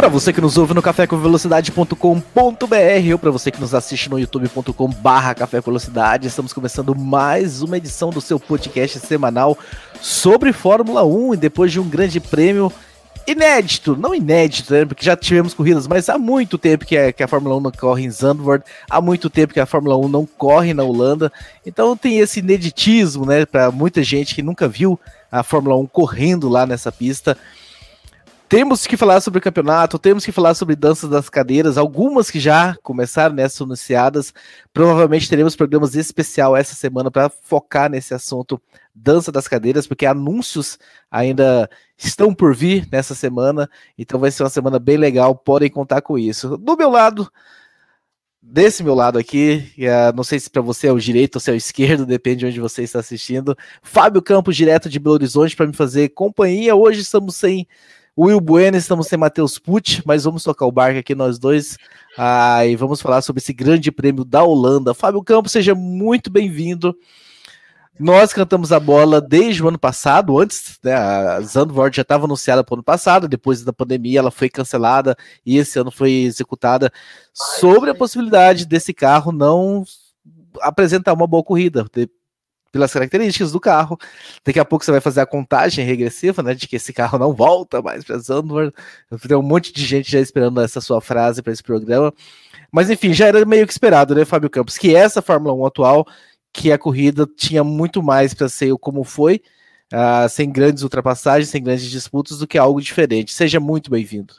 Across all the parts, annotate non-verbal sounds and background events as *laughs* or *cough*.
Para você que nos ouve no cafécomvelocidade.com.br ou para você que nos assiste no youtube.com/barra Café com Velocidade, estamos começando mais uma edição do seu podcast semanal sobre Fórmula 1 e depois de um grande prêmio inédito, não inédito, né, porque já tivemos corridas, mas há muito tempo que a, que a Fórmula 1 não corre em Zandvoort, há muito tempo que a Fórmula 1 não corre na Holanda, então tem esse ineditismo, né, para muita gente que nunca viu a Fórmula 1 correndo lá nessa pista. Temos que falar sobre o campeonato, temos que falar sobre danças das cadeiras, algumas que já começaram nessas anunciadas. Provavelmente teremos programas especial essa semana para focar nesse assunto dança das cadeiras, porque anúncios ainda estão por vir nessa semana, então vai ser uma semana bem legal, podem contar com isso. Do meu lado, desse meu lado aqui, uh, não sei se para você é o direito ou se é o esquerdo, depende de onde você está assistindo. Fábio Campos, direto de Belo Horizonte, para me fazer companhia. Hoje estamos sem Will Bueno, estamos sem Matheus Pucci, mas vamos tocar o barco aqui nós dois ah, e vamos falar sobre esse grande prêmio da Holanda. Fábio Campos, seja muito bem-vindo. Nós cantamos a bola desde o ano passado, antes, né, a Zandvoort já estava anunciada para o ano passado, depois da pandemia ela foi cancelada e esse ano foi executada sobre a possibilidade desse carro não apresentar uma boa corrida, pelas características do carro. Daqui a pouco você vai fazer a contagem regressiva, né, de que esse carro não volta mais para Zandvoort. Tem um monte de gente já esperando essa sua frase para esse programa. Mas enfim, já era meio que esperado, né, Fábio Campos, que essa Fórmula 1 atual, que a corrida tinha muito mais para ser como foi, uh, sem grandes ultrapassagens, sem grandes disputas, do que algo diferente. Seja muito bem-vindo.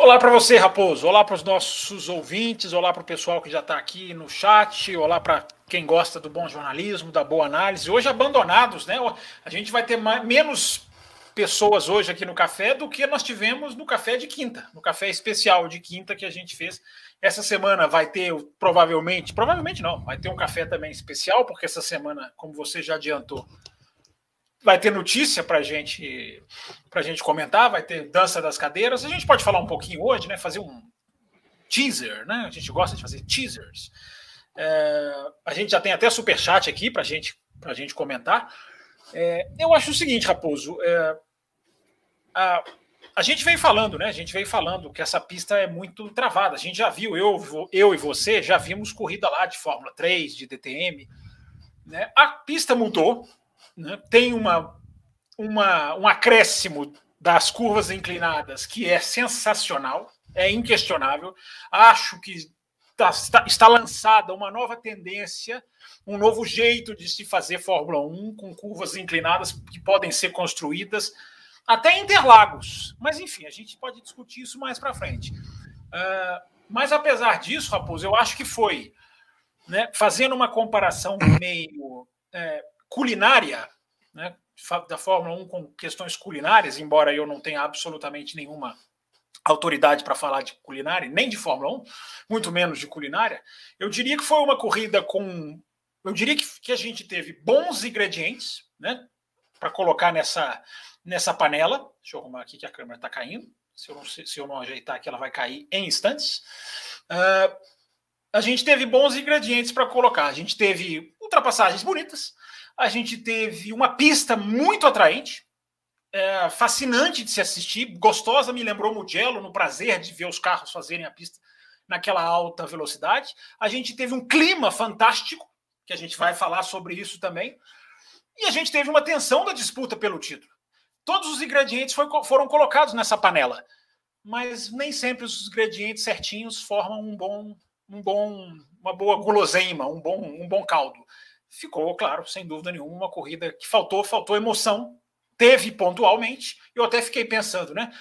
Olá para você, Raposo. Olá para os nossos ouvintes. Olá para o pessoal que já está aqui no chat. Olá para quem gosta do bom jornalismo, da boa análise. Hoje abandonados, né? A gente vai ter mais, menos pessoas hoje aqui no café do que nós tivemos no café de quinta, no café especial de quinta que a gente fez. Essa semana vai ter, provavelmente, provavelmente não, vai ter um café também especial, porque essa semana, como você já adiantou, vai ter notícia para gente, a gente comentar, vai ter dança das cadeiras. A gente pode falar um pouquinho hoje, né? Fazer um teaser, né? A gente gosta de fazer teasers. É, a gente já tem até super chat aqui para gente, a gente comentar. É, eu acho o seguinte, Raposo. É, a, a gente veio falando, né? A gente veio falando que essa pista é muito travada. A gente já viu, eu, eu e você já vimos corrida lá de Fórmula 3, de DTM. Né? A pista mudou, né, tem uma, uma, um acréscimo das curvas inclinadas que é sensacional, é inquestionável. Acho que está, está, está lançada uma nova tendência, um novo jeito de se fazer Fórmula 1 com curvas inclinadas que podem ser construídas até Interlagos. Mas enfim, a gente pode discutir isso mais para frente. Uh, mas apesar disso, Raposo, eu acho que foi, né, fazendo uma comparação meio é, culinária, né, da Fórmula 1 com questões culinárias, embora eu não tenha absolutamente nenhuma autoridade para falar de culinária, nem de Fórmula 1, muito menos de culinária, eu diria que foi uma corrida com. Eu diria que, que a gente teve bons ingredientes, né? Para colocar nessa, nessa panela. Deixa eu arrumar aqui que a câmera está caindo. Se eu, não, se eu não ajeitar aqui, ela vai cair em instantes. Uh, a gente teve bons ingredientes para colocar. A gente teve ultrapassagens bonitas, a gente teve uma pista muito atraente, é, fascinante de se assistir, gostosa, me lembrou Mugello, no prazer de ver os carros fazerem a pista naquela alta velocidade. A gente teve um clima fantástico, que a gente vai falar sobre isso também. E a gente teve uma tensão da disputa pelo título. Todos os ingredientes foi, foram colocados nessa panela, mas nem sempre os ingredientes certinhos formam um bom, um bom, uma boa guloseima, um bom, um bom caldo ficou, claro, sem dúvida nenhuma, uma corrida que faltou, faltou emoção, teve pontualmente, eu até fiquei pensando, né?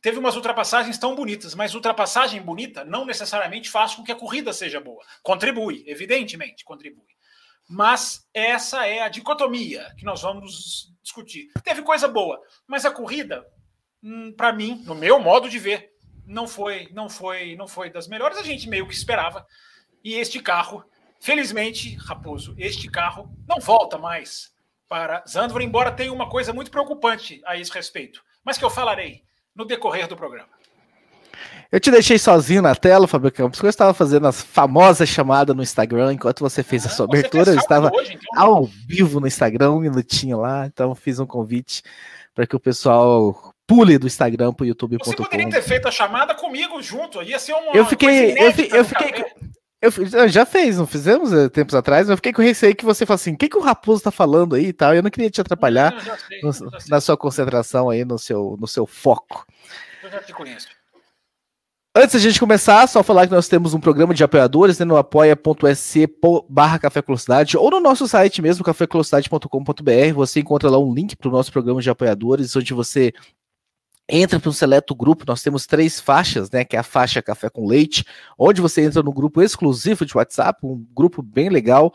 Teve umas ultrapassagens tão bonitas, mas ultrapassagem bonita não necessariamente faz com que a corrida seja boa. Contribui, evidentemente, contribui. Mas essa é a dicotomia que nós vamos discutir. Teve coisa boa, mas a corrida, hum, para mim, no meu modo de ver, não foi, não foi, não foi das melhores. A gente meio que esperava E este carro, felizmente, Raposo, este carro não volta mais para Zandvoort, embora tenha uma coisa muito preocupante a esse respeito, mas que eu falarei no decorrer do programa. Eu te deixei sozinho na tela, Fábio Campos, eu estava fazendo as famosas chamadas no Instagram, enquanto você fez a sua abertura, eu estava hoje, então. ao vivo no Instagram, um minutinho lá, então fiz um convite para que o pessoal pule do Instagram para o youtube.com. Você poderia ter feito a chamada comigo junto, ia ser uma Eu fiquei, eu, eu fiquei, eu, já fez, não fizemos eh, tempos atrás, mas eu fiquei com receio que você falasse assim, o que, que o Raposo tá falando aí e tal, eu não queria te atrapalhar não, sei, no, na sua concentração aí, no seu, no seu foco. Eu já te conheço. Antes da gente começar, só falar que nós temos um programa de apoiadores né, no apoia.se barra Café Velocidade ou no nosso site mesmo, cafévelocidade.com.br. Você encontra lá um link para o nosso programa de apoiadores, onde você entra para um seleto grupo. Nós temos três faixas, né? Que é a faixa Café com Leite, onde você entra no grupo exclusivo de WhatsApp, um grupo bem legal,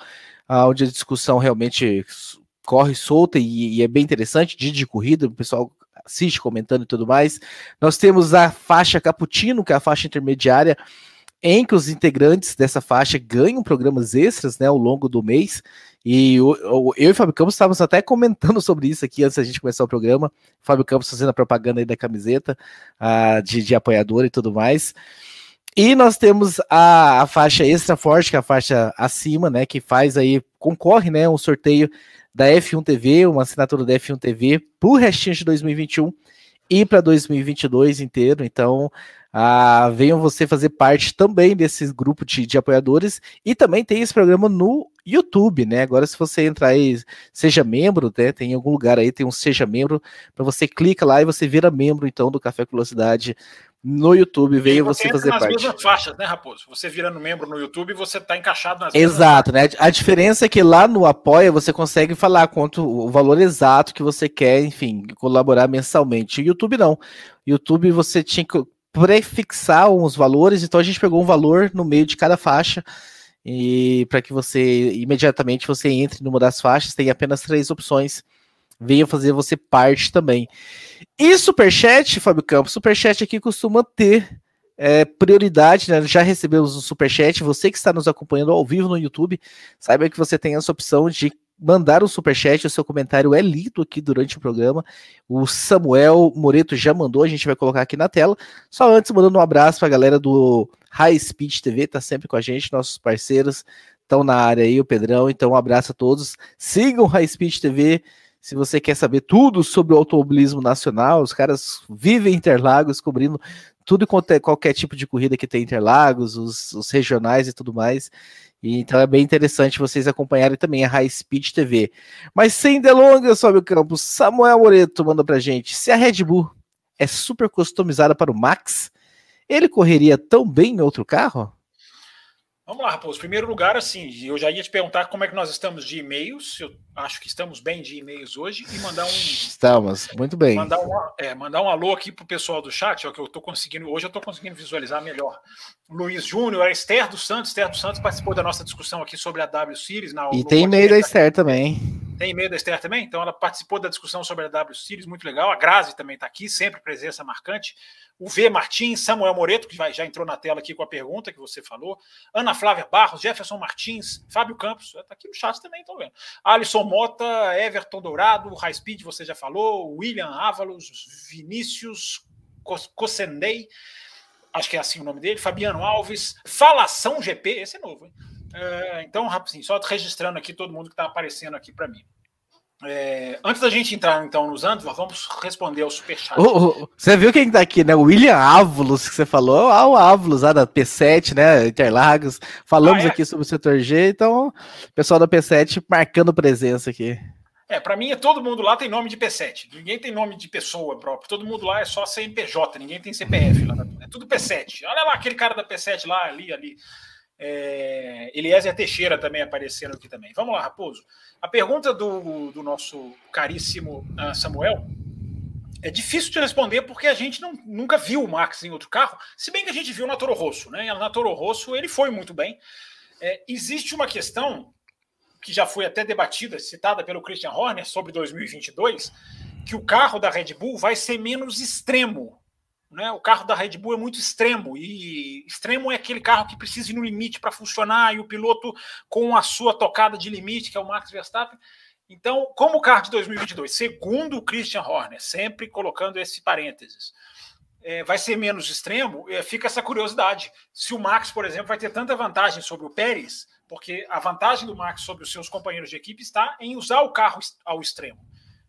onde a discussão realmente corre solta e, e é bem interessante, dia de corrida, o pessoal assiste, comentando e tudo mais. Nós temos a faixa Caputino, que é a faixa intermediária, em que os integrantes dessa faixa ganham programas extras né, ao longo do mês. E eu, e o Fábio Campos estávamos até comentando *laughs* sobre isso aqui antes da gente começar o programa. O Fábio Campos fazendo a propaganda aí da camiseta uh, de, de apoiador e tudo mais. E nós temos a, a, faixa extra forte, que é a faixa acima, né? Que faz aí, concorre, né? Um sorteio da F1 TV, uma assinatura da F1 TV para o restinho de 2021 e para 2022 inteiro. Então, ah, venham você fazer parte também desse grupo de, de, apoiadores e também tem esse programa no YouTube, né? Agora, se você entrar aí, seja membro, né? Tem em algum lugar aí, tem um seja membro, para você clica lá e você vira membro então do Café com Velocidade no YouTube, veio você, você fazer nas parte. mesmas faixas, né, Raposo? Você virando membro no YouTube, você está encaixado nas Exato, né? A diferença é que lá no Apoia você consegue falar quanto o valor exato que você quer, enfim, colaborar mensalmente. O YouTube não. YouTube você tinha que prefixar uns valores, então a gente pegou um valor no meio de cada faixa e para que você imediatamente você entre numa das faixas, tem apenas três opções venha fazer você parte também. E Superchat, Fábio Campos, Superchat aqui costuma ter é, prioridade, né? Já recebemos o Superchat. Você que está nos acompanhando ao vivo no YouTube, saiba que você tem essa opção de mandar um superchat, o seu comentário é lido aqui durante o programa. O Samuel Moreto já mandou, a gente vai colocar aqui na tela. Só antes, mandando um abraço para a galera do High Speed TV, tá sempre com a gente, nossos parceiros estão na área aí, o Pedrão. Então, um abraço a todos. Sigam High Speed TV, se você quer saber tudo sobre o automobilismo nacional, os caras vivem em Interlagos, cobrindo tudo quanto é qualquer tipo de corrida que tem Interlagos, os, os regionais e tudo mais. E, então é bem interessante vocês acompanharem também a High Speed TV. Mas sem delongas, sobe o campo, Samuel Moreto manda pra gente. Se a Red Bull é super customizada para o Max, ele correria tão bem em outro carro? Vamos lá, Raposo. Primeiro lugar, assim, eu já ia te perguntar como é que nós estamos de e-mails. Eu acho que estamos bem de e-mails hoje e mandar um. Estamos, muito bem. Mandar um, é, mandar um alô aqui pro pessoal do chat, ó, que eu tô conseguindo. Hoje eu tô conseguindo visualizar melhor. Luiz Júnior, a Esther dos Santos. Esther dos Santos participou da nossa discussão aqui sobre a W Series. Na, e tem e-mail da Esther também. Tem e-mail da Esther também? Então ela participou da discussão sobre a W Series, muito legal. A Grazi também está aqui, sempre presença marcante o V. Martins, Samuel Moreto, que já entrou na tela aqui com a pergunta que você falou, Ana Flávia Barros, Jefferson Martins, Fábio Campos, está aqui no chat também, estão vendo. Alisson Mota, Everton Dourado, High Speed, você já falou, William Ávalos, Vinícius Cossendei, acho que é assim o nome dele, Fabiano Alves, Falação GP, esse é novo, hein? É, então, rapidinho, só registrando aqui todo mundo que está aparecendo aqui para mim. É, antes da gente entrar então nos anos, vamos responder ao superchat. Oh, oh, você viu quem tá aqui, né? O William Ávulos, que você falou. Ah, o Ávulos, lá da P7, né? Interlagos. Falamos ah, é? aqui sobre o setor G, então o pessoal da P7 marcando presença aqui. É, para mim, é todo mundo lá tem nome de P7. Ninguém tem nome de pessoa própria. Todo mundo lá é só CNPJ, ninguém tem CPF. Lá, é tudo P7. Olha lá aquele cara da P7 lá, ali, ali. É, Eliezer Teixeira também aparecendo aqui também. Vamos lá, Raposo. A pergunta do, do nosso caríssimo uh, Samuel é difícil de responder porque a gente não, nunca viu o Max em outro carro, se bem que a gente viu na Toro Rosso. Né? Na Toro Rosso ele foi muito bem. É, existe uma questão que já foi até debatida, citada pelo Christian Horner sobre 2022, que o carro da Red Bull vai ser menos extremo Né? O carro da Red Bull é muito extremo, e extremo é aquele carro que precisa ir no limite para funcionar, e o piloto com a sua tocada de limite, que é o Max Verstappen. Então, como o carro de 2022, segundo o Christian Horner, sempre colocando esse parênteses, é, vai ser menos extremo, é, fica essa curiosidade. Se o Max, por exemplo, vai ter tanta vantagem sobre o Pérez, porque a vantagem do Max sobre os seus companheiros de equipe está em usar o carro ao extremo.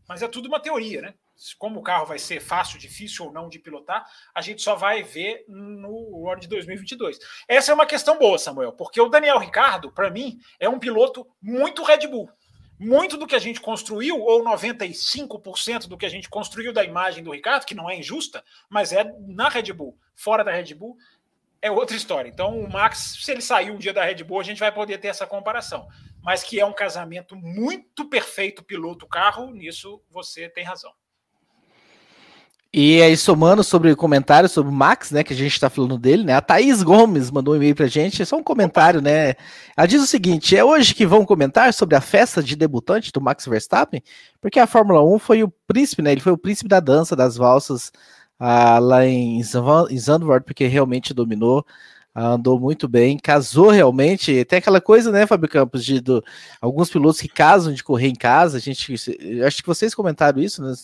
Mas é tudo uma teoria, né? como o carro vai ser fácil, difícil ou não de pilotar, a gente só vai ver no ano de 2022. Essa é uma questão boa, Samuel, porque o Daniel Ricardo, para mim, é um piloto muito Red Bull. Muito do que a gente construiu, ou 95% do que a gente construiu da imagem do Ricardo, que não é injusta, mas é na Red Bull. Fora da Red Bull, é outra história. Então, o Max, se ele sair um dia da Red Bull, a gente vai poder ter essa comparação. Mas que é um casamento muito perfeito piloto-carro, nisso você tem razão. E aí, somando sobre o comentário sobre o Max, né, que a gente está falando dele, né, a Thaís Gomes mandou um e-mail pra gente, é só um comentário, né, ela diz o seguinte, é hoje que vão comentar sobre a festa de debutante do Max Verstappen, porque a Fórmula 1 foi o príncipe, né, ele foi o príncipe da dança, das valsas, ah, lá em, Zandvoort, porque realmente dominou, ah, andou muito bem, casou realmente, tem aquela coisa, né, Fábio Campos, de do, alguns pilotos que casam de correr em casa, a gente, acho que vocês comentaram isso, né,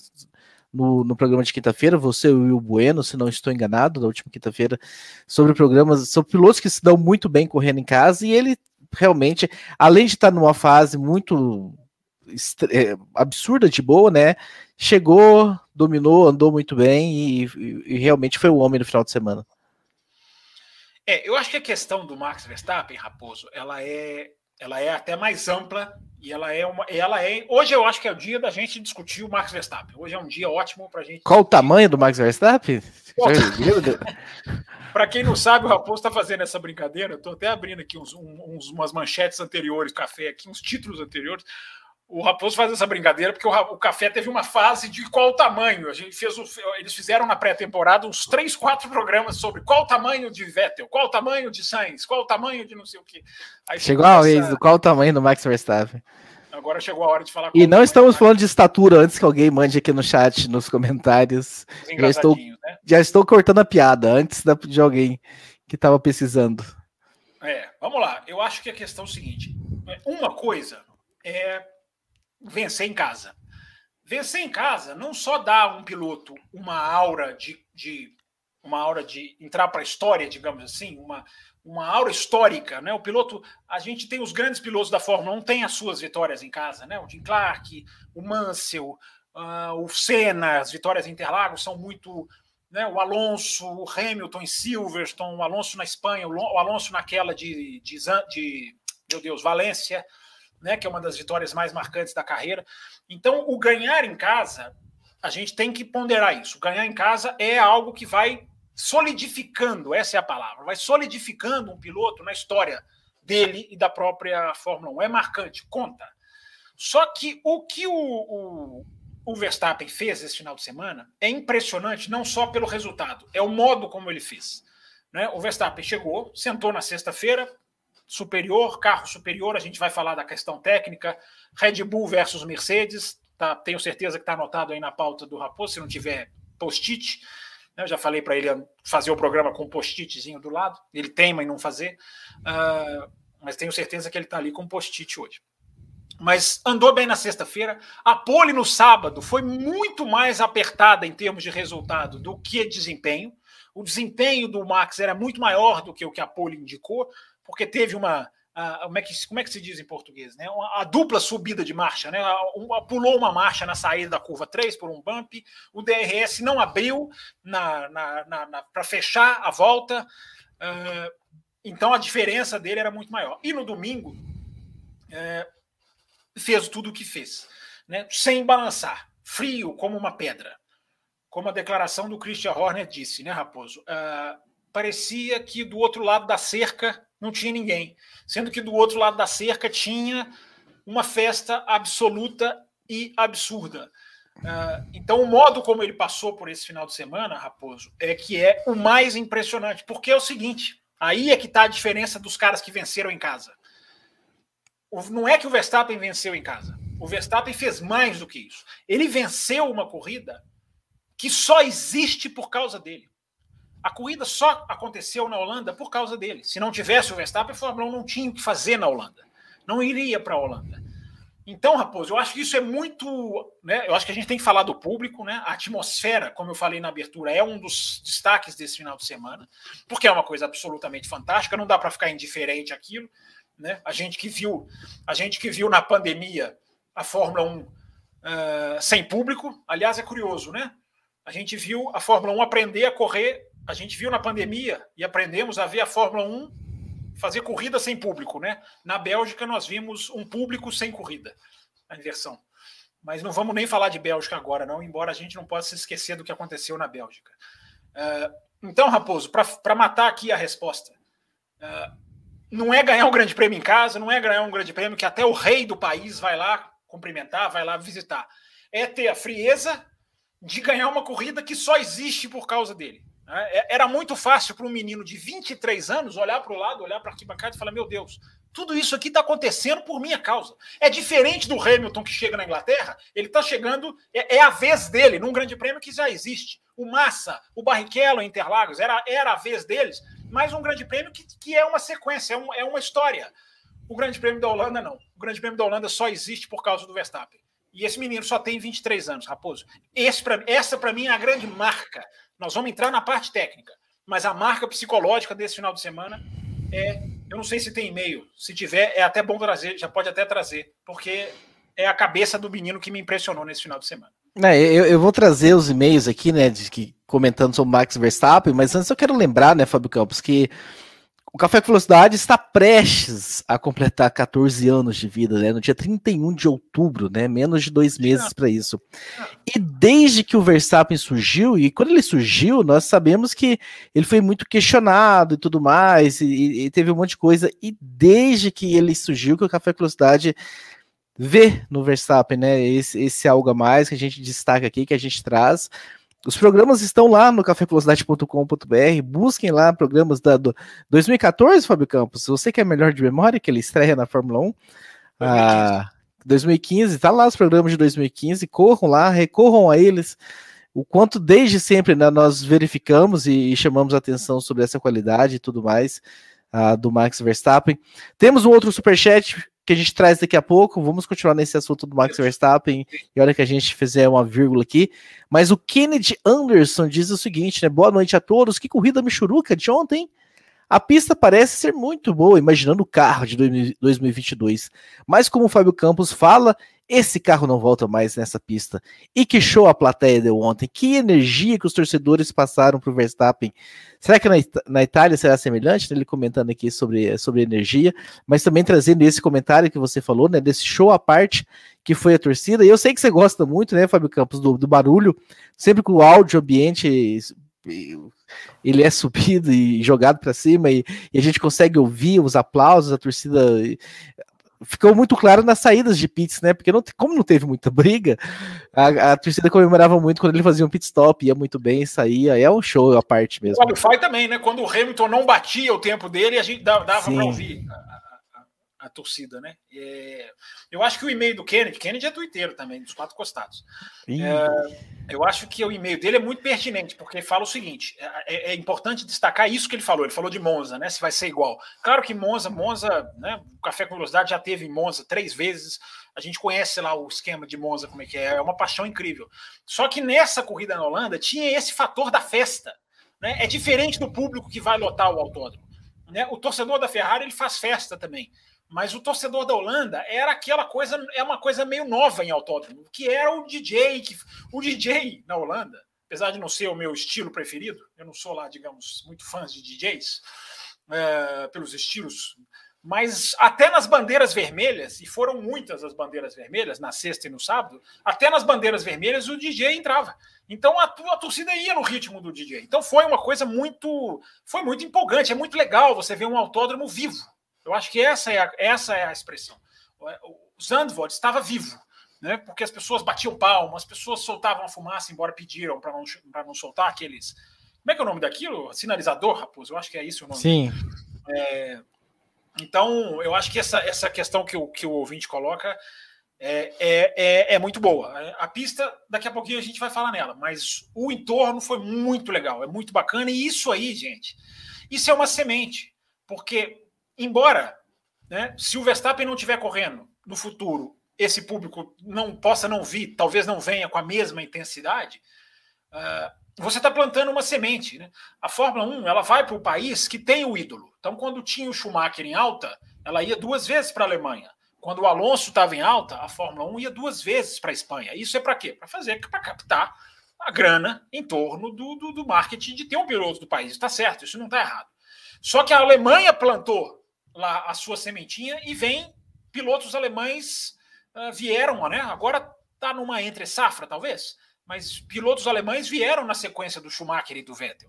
no, no programa de quinta-feira, você e o Bueno, se não estou enganado, da última quinta-feira, sobre programas, sobre pilotos que se dão muito bem correndo em casa, e ele realmente, além de estar numa fase muito absurda de boa, né? Chegou, dominou, andou muito bem e, e, e realmente foi o homem no final de semana. É, eu acho que a questão do Max Verstappen, Raposo, ela é ela é até mais ampla e ela é uma. Ela é. Hoje eu acho que é o dia da gente discutir o Max Verstappen. Hoje é um dia ótimo para gente. Qual o tamanho do Max Verstappen? para *laughs* *laughs* quem não sabe, o Raposo está fazendo essa brincadeira. Estou até abrindo aqui uns, uns, umas manchetes anteriores, café aqui, uns títulos anteriores o Raposo faz essa brincadeira porque o, o, Café teve uma fase de qual tamanho. A gente fez o, eles fizeram na pré-temporada uns três, quatro programas sobre qual tamanho de Vettel, qual tamanho de Sainz, qual tamanho de não sei o que. Chegou a vez do qual tamanho do Max Verstappen. Agora chegou a hora de falar. E não estamos falando de estatura antes que alguém mande aqui no chat, nos comentários. Já estou, né? já estou cortando a piada antes de alguém que estava precisando. É, vamos lá. Eu acho que a questão é o seguinte: uma coisa é vencer em casa. Vencer em casa não só dá um piloto uma aura de, de uma aura de entrar para a história, digamos assim, uma, uma aura histórica, né? O piloto, a gente tem os grandes pilotos da Fórmula 1 tem as suas vitórias em casa, né? O Jim Clark, o Mansell, uh, o Senna, as vitórias em Interlagos são muito, né? O Alonso, o Hamilton em Silverstone, o Alonso na Espanha, o Alonso naquela de, de, de meu Deus, Valência, né, que é uma das vitórias mais marcantes da carreira. Então, o ganhar em casa, a gente tem que ponderar isso. Ganhar em casa é algo que vai solidificando, essa é a palavra, vai solidificando um piloto na história dele e da própria Fórmula 1. É marcante, conta. Só que o que o, o, o Verstappen fez esse final de semana é impressionante, não só pelo resultado, é o modo como ele fez. Né? O Verstappen chegou, sentou na sexta-feira, superior, carro superior, a gente vai falar da questão técnica, Red Bull versus Mercedes, tá, tenho certeza que está anotado aí na pauta do Raposo, se não tiver post-it, né, eu já falei para ele fazer o programa com um post-itzinho do lado, ele teima em não fazer, uh, mas tenho certeza que ele está ali com post-it hoje. Mas andou bem na sexta-feira. A pole no sábado foi muito mais apertada em termos de resultado do que desempenho. O desempenho do Max era muito maior do que o que a pole indicou porque teve uma. como, é que, como é que se diz em português? Né? Uma, a dupla subida de marcha, né? Pulou uma marcha na saída da curva 3 por um bump, o DRS não abriu na, na, na, na para fechar a volta, uh, então a diferença dele era muito maior. E no domingo, fez tudo o que fez, né? sem balançar, frio como uma pedra. Como a declaração do Christian Horner disse, né, Raposo? Uh, parecia que do outro lado da cerca não tinha ninguém. Sendo que do outro lado da cerca tinha uma festa absoluta e absurda. Uh, então, o modo como ele passou por esse final de semana, Raposo, é que é o mais impressionante, porque é o seguinte: aí é que está a diferença dos caras que venceram em casa. O, não é que o Verstappen venceu em casa. O Verstappen fez mais do que isso. Ele venceu uma corrida que só existe por causa dele. A corrida só aconteceu na Holanda por causa dele. Se não tivesse o Verstappen, a Fórmula 1 não tinha o que fazer na Holanda. Não iria para a Holanda. Então, Raposo, eu acho que isso é muito. Né, eu acho que a gente tem que falar do público, né? A atmosfera, como eu falei na abertura, é um dos destaques desse final de semana, porque é uma coisa absolutamente fantástica, não dá para ficar indiferente àquilo. Né? A gente que viu, a gente que viu na pandemia a Fórmula 1 uh, eh, sem público, aliás, é curioso, né? A gente viu a Fórmula 1 aprender a correr, a gente viu na pandemia e aprendemos a ver a Fórmula 1 fazer corrida sem público, né? Na Bélgica nós vimos um público sem corrida, a inversão. Mas não vamos nem falar de Bélgica agora, não, embora a gente não possa se esquecer do que aconteceu na Bélgica. Uh, então, Raposo, para matar aqui a resposta, uh, não é ganhar um grande prêmio em casa, não é ganhar um grande prêmio que até o rei do país vai lá cumprimentar, vai lá visitar. É ter a frieza de ganhar uma corrida que só existe por causa dele. Né? É, era muito fácil para um menino de 23 anos olhar para o lado, olhar para a arquibancada e falar: Meu Deus, tudo isso aqui está acontecendo por minha causa. É diferente do Hamilton que chega na Inglaterra, ele está chegando, é, é, a vez dele, num grande prêmio que já existe. O Massa, o Barrichello Interlagos, era, era a vez deles, mas um grande prêmio que, que é uma sequência, é, um, é uma história. O grande prêmio da Holanda, não. O grande prêmio da Holanda só existe por causa do Verstappen. E esse menino só tem 23 anos, Raposo. Esse pra, essa, para mim, é a grande marca nós vamos entrar na parte técnica, mas a marca psicológica desse final de semana é. Eu não sei se tem e-mail. Se tiver, é até bom trazer, já pode até trazer, porque é a cabeça do menino que me impressionou nesse final de semana. É, eu, eu, vou trazer os e-mails aqui, né, de, que, comentando sobre o Max Verstappen, mas antes eu quero lembrar, né, Fábio Campos, que o Café com Velocidade está prestes a completar 14 anos de vida, né? No dia 31 de outubro, né? Menos de dois meses para isso. E desde que o Verstappen surgiu, e quando ele surgiu, nós sabemos que ele foi muito questionado e tudo mais, e, e teve um monte de coisa. E desde que ele surgiu, que o Café com Velocidade vê no Verstappen, né? Esse, esse algo a mais que a gente destaca aqui, que a gente traz. Os programas estão lá no cafévelocidade.com.br. Busquem lá programas da do 2014, Fábio Campos. Você que é melhor de memória, que ele estreia na Fórmula 1. 2015. Ah, 2015, tá lá os programas de 2015. Corram lá, recorram a eles. O quanto desde sempre né, nós verificamos e, e chamamos atenção sobre essa qualidade e tudo mais uh, do Max Verstappen. Temos um outro superchat que a gente traz daqui a pouco. Vamos continuar nesse assunto do Max Verstappen e hora que a gente fizer uma vírgula aqui. Mas o Kennedy Anderson diz o seguinte, né? Boa noite a todos. Que corrida michuruca de ontem. A pista parece ser muito boa, imaginando o carro de 2022. Mas como o Fábio Campos fala, esse carro não volta mais nessa pista. E que show a plateia deu ontem. Que energia que os torcedores passaram para o Verstappen. Será que na, na, Itália será semelhante? Ele comentando aqui sobre, sobre energia, mas também trazendo esse comentário que você falou, né? Desse show à parte que foi a torcida. E eu sei que você gosta muito, né, Fábio Campos, do, do barulho, sempre com o áudio ambiente ele é subido *laughs* e jogado para cima e, e, a gente consegue ouvir os aplausos, a torcida ficou muito claro nas saídas de pits, né? Porque não, como não teve muita briga, a, a, torcida comemorava muito quando ele fazia um pit stop, ia muito bem, saía. É um show à parte mesmo. O Qualify também, né? Quando o Hamilton não batia o tempo dele, a gente dava, dava para ouvir a torcida, né? É, eu acho que o e-mail do Kennedy, Kennedy é tuiteiro também, dos quatro costados. É, eu acho que o e-mail dele é muito pertinente, porque fala o seguinte: é, é, é, importante destacar isso que ele falou. Ele falou de Monza, né? Se vai ser igual. Claro que Monza, Monza, né? O Café com Velocidade já teve em Monza três vezes. A gente conhece lá o esquema de Monza, como é que é, é uma paixão incrível. Só que nessa corrida na Holanda tinha esse fator da festa. Né? É diferente do público que vai lotar o autódromo. Né? O torcedor da Ferrari ele faz festa também. Mas o torcedor da Holanda era aquela coisa, é uma coisa meio nova em autódromo, que era o DJ, que o DJ na Holanda, apesar de não ser o meu estilo preferido, eu não sou lá, digamos, muito fã de DJs, é, pelos estilos, mas até nas bandeiras vermelhas, e foram muitas as bandeiras vermelhas, na sexta e no sábado, até nas bandeiras vermelhas o DJ entrava. Então a, a torcida ia no ritmo do DJ. Então foi uma coisa muito, foi muito empolgante, é muito legal você ver um autódromo vivo eu acho que essa é a, essa é a expressão. O Zandvoort estava vivo, né? porque as pessoas batiam palmas, as pessoas soltavam a fumaça, embora pediram para não, não soltar aqueles. Como é que é o nome daquilo? Sinalizador, Raposo? Eu acho que é isso o nome. Sim. É, então, eu acho que essa, essa questão que o, que o ouvinte coloca é, é, é, é, muito boa. A pista, daqui a pouquinho a gente vai falar nela, mas o entorno foi muito legal, é muito bacana. E isso aí, gente, isso é uma semente, porque, embora né, se o Verstappen não estiver correndo no futuro, esse público não possa não vir, talvez não venha com a mesma intensidade, uh, você está plantando uma semente. Né? A Fórmula 1 ela vai para o país que tem o ídolo. Então, quando tinha o Schumacher em alta, ela ia duas vezes para a Alemanha. Quando o Alonso estava em alta, a Fórmula 1 ia duas vezes para a Espanha. Isso é para quê? Para fazer, para captar a grana em torno do, do, do, marketing de ter um piloto do país. Está certo, isso não está errado. Só que a Alemanha plantou lá a sua sementinha e vem pilotos alemães uh, vieram, né? Agora está numa entre safra, talvez, mas pilotos alemães vieram na sequência do Schumacher e do Vettel.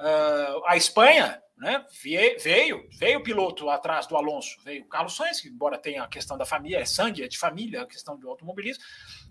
Uh, a Espanha né, veio, veio piloto atrás do Alonso, veio o Carlos Sainz, que embora tenha a questão da família, é sangue, é de família, a questão do automobilismo,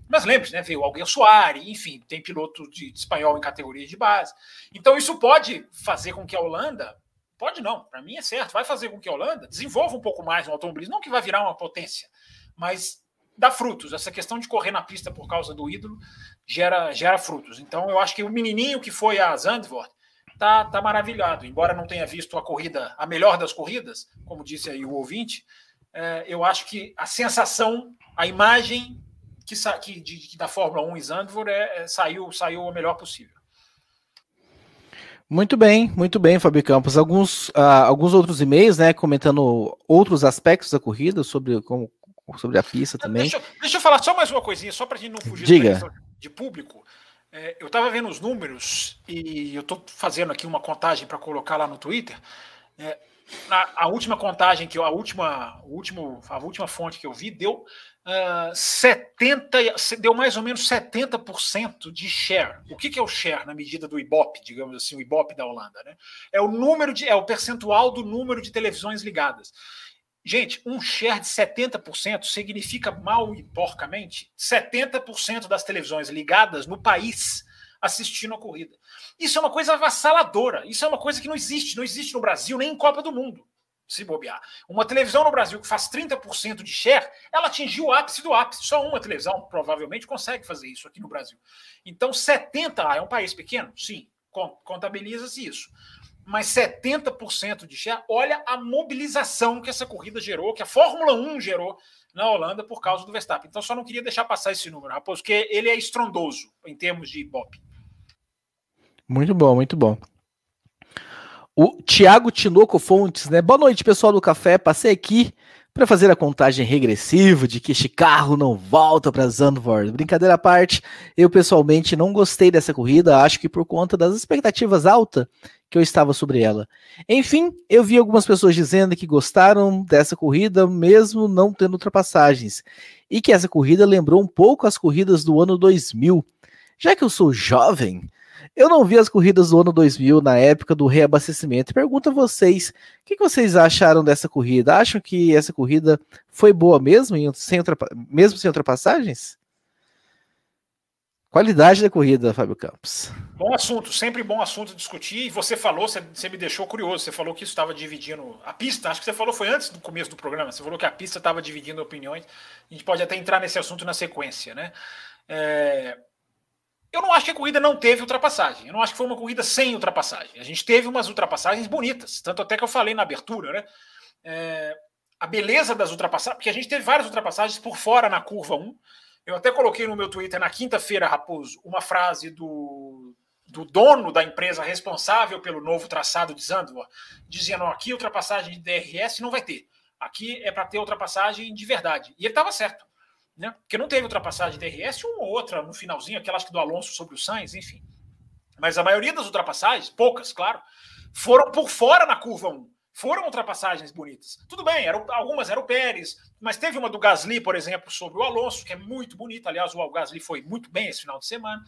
mas lembre-se, né, veio Alguém Soares, enfim, tem piloto de, de, espanhol em categoria de base. Então isso pode fazer com que a Holanda, pode não, para mim é certo, vai fazer com que a Holanda desenvolva um pouco mais no automobilismo, não que vai virar uma potência, mas dá frutos. Essa questão de correr na pista por causa do ídolo gera, gera frutos. Então eu acho que o menininho que foi a Zandvoort tá, tá maravilhado. Embora não tenha visto a corrida, a melhor das corridas, como disse aí o ouvinte, é, eu acho que a sensação, a imagem que, que, de, da Fórmula 1 em Zandvoort é, é, saiu, saiu o melhor possível. Muito bem, muito bem, Fábio Campos. Alguns, uh, alguns outros e-mails, né, comentando outros aspectos da corrida, sobre, como, sobre a pista também. Deixa, deixa eu falar só mais uma coisinha, só para a gente não fugir Diga. de público. É, eu estava vendo os números e eu estou fazendo aqui uma contagem para colocar lá no Twitter. É, a, a, última contagem que eu, a última, último, a última fonte que eu vi deu uh, ah, 70, deu mais ou menos 70% de share. O que, que, é o share na medida do Ibope, digamos assim, o Ibope da Holanda, né? É o número de, é o percentual do número de televisões ligadas. Gente, um share de 70% significa mal e porcamente 70% das televisões ligadas no país assistindo a corrida. Isso é uma coisa avassaladora. Isso é uma coisa que não existe. Não existe no Brasil nem em Copa do Mundo, se bobear. Uma televisão no Brasil que faz 30% de share, ela atingiu o ápice do ápice. Só uma televisão provavelmente consegue fazer isso aqui no Brasil. Então, 70% ah, é um país pequeno? Sim, contabiliza-se isso mas 70% de share. Olha a mobilização que essa corrida gerou, que a Fórmula 1 gerou na Holanda por causa do Verstappen. Então só não queria deixar passar esse número, Raposo, porque ele é estrondoso em termos de Ibope. Muito bom, muito bom. O Thiago Tinoco Fontes, né? Boa noite, pessoal do café. Passei aqui para fazer a contagem regressiva de que este carro não volta para Zandvoort. Brincadeira à parte, eu pessoalmente não gostei dessa corrida, acho que por conta das expectativas altas que eu estava sobre ela. Enfim, eu vi algumas pessoas dizendo que gostaram dessa corrida, mesmo não tendo ultrapassagens, e que essa corrida lembrou um pouco as corridas do ano 2000. Já que eu sou jovem, eu não vi as corridas do ano 2000 na época do reabastecimento. Pergunto a vocês, o que, vocês acharam dessa corrida? Acham que essa corrida foi boa mesmo, sem mesmo sem ultrapassagens? Qualidade da corrida, Fábio Campos. Bom assunto, sempre bom assunto discutir. E você falou, você, você me deixou curioso. Você falou que isso estava dividindo a pista. Acho que você falou foi antes do começo do programa. Você falou que a pista estava dividindo opiniões. A gente pode até entrar nesse assunto na sequência, né? É, eu não acho que a corrida não teve ultrapassagem. Eu não acho que foi uma corrida sem ultrapassagem. A gente teve umas ultrapassagens bonitas. Tanto até que eu falei na abertura, né? É, a beleza das ultrapassagens, porque a gente teve várias ultrapassagens por fora na curva 1. Eu até coloquei no meu Twitter na quinta-feira, Raposo, uma frase do, do dono da empresa responsável pelo novo traçado de Zandvoort, dizendo: aqui ultrapassagem de DRS não vai ter. Aqui é para ter ultrapassagem de verdade. E ele estava certo né? Porque não teve ultrapassagem de DRS, uma ou outra no finalzinho, aquela que do Alonso sobre o Sainz, enfim. Mas a maioria das ultrapassagens, poucas, claro, foram por fora na curva 1. Foram ultrapassagens bonitas. Tudo bem, eram, algumas eram o Pérez, mas teve uma do Gasly, por exemplo, sobre o Alonso, que é muito bonita. Aliás, o Gasly foi muito bem esse final de semana.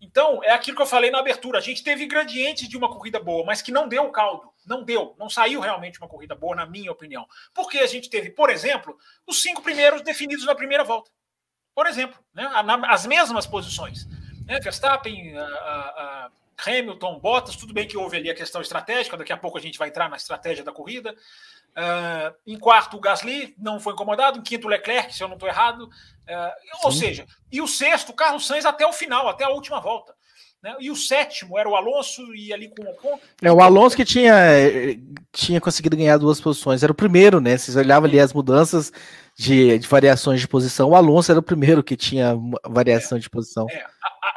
Então, é aquilo que eu falei na abertura. A gente teve ingredientes de uma corrida boa, mas que não deu o caldo. Não deu. Não saiu realmente uma corrida boa, na minha opinião. Porque a gente teve, por exemplo, os cinco primeiros definidos na primeira volta. Por exemplo, né? as mesmas posições. Né? Verstappen, a, a, Hamilton, Bottas, tudo bem que houve ali a questão estratégica, daqui a pouco a gente vai entrar na estratégia da corrida. Uh, em quarto, o Gasly não foi incomodado. Em quinto, o Leclerc, se eu não estou errado. Uh, ou seja, e o sexto, o Carlos Sainz até o final, até a última volta. Né? E o sétimo era o Alonso e ali com o Ocon. É, o Alonso que tinha, tinha conseguido ganhar duas posições. Era o primeiro, né? Vocês olhavam ali as mudanças de, de, variações de posição. O Alonso era o primeiro que tinha variação é, de posição. É,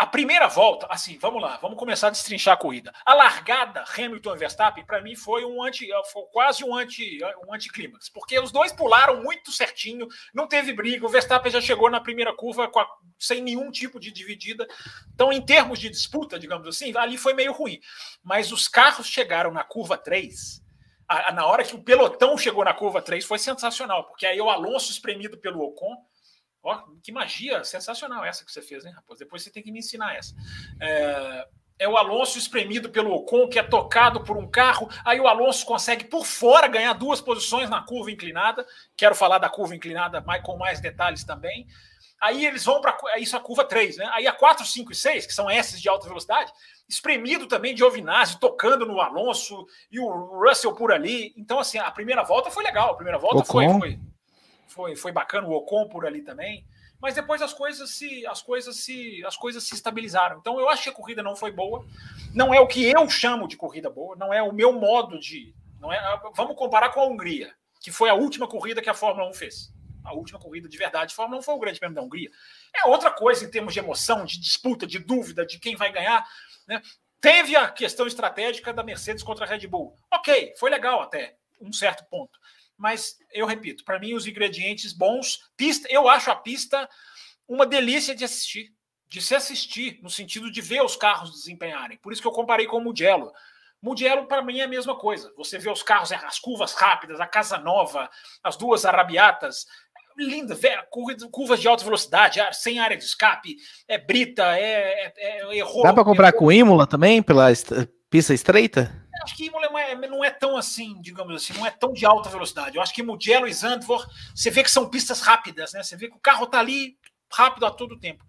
primeira volta, assim, vamos lá, vamos começar a destrinchar a corrida. A largada Hamilton e Verstappen, para mim, foi um anti, foi quase um anti, um anticlímax, porque os dois pularam muito certinho, não teve briga. O Verstappen já chegou na primeira curva a, sem nenhum tipo de dividida. Então, em termos de disputa, digamos assim, ali foi meio ruim. Mas os carros chegaram na curva 3 a, a, na hora que o pelotão chegou na curva 3 foi sensacional, porque aí o Alonso espremido pelo Ocon. Ó, que magia sensacional essa que você fez, hein, rapaz? Depois você tem que me ensinar essa. É, é o Alonso espremido pelo Ocon, que é tocado por um carro. Aí o Alonso consegue por fora ganhar duas posições na curva inclinada. Quero falar da curva inclinada mais, com mais detalhes também. Aí eles vão para isso a curva 3, né? Aí a 4, 5 e 6, que são esses de alta velocidade, espremido também de Giovinazzi, tocando no Alonso e o Russell por ali. Então, assim, a primeira volta foi legal. A primeira volta foi, foi, foi, foi bacana, o Ocon por ali também. Mas depois as coisas se as coisas se as coisas se estabilizaram. Então eu acho que a corrida não foi boa. Não é o que eu chamo de corrida boa, não é o meu modo de, não é, vamos comparar com a Hungria, que foi a última corrida que a Fórmula 1 fez. A última corrida de verdade de Fórmula 1 foi o Grande Prêmio da Hungria. É outra coisa em termos de emoção, de disputa, de dúvida de quem vai ganhar. Né? Teve a questão estratégica da Mercedes contra a Red Bull. Ok, foi legal até um certo ponto. Mas eu repito, para mim os ingredientes bons, pista, eu acho a pista uma delícia de assistir, de se assistir no sentido de ver os carros desempenharem. Por isso que eu comparei com o Mugello. Mugello para mim é a mesma coisa. Você vê os carros, as curvas rápidas, a casa nova, as duas arabiatas, linda, curvas de alta velocidade, sem área de escape, é brita, é, é, é Dá para comprar é, com Imola também, pela pista estreita? Acho que Imola não é tão assim, digamos assim, não é tão de alta velocidade. Eu acho que Mugello e Zandvoort, você vê que são pistas rápidas, né? Você vê que o carro está ali rápido a todo tempo.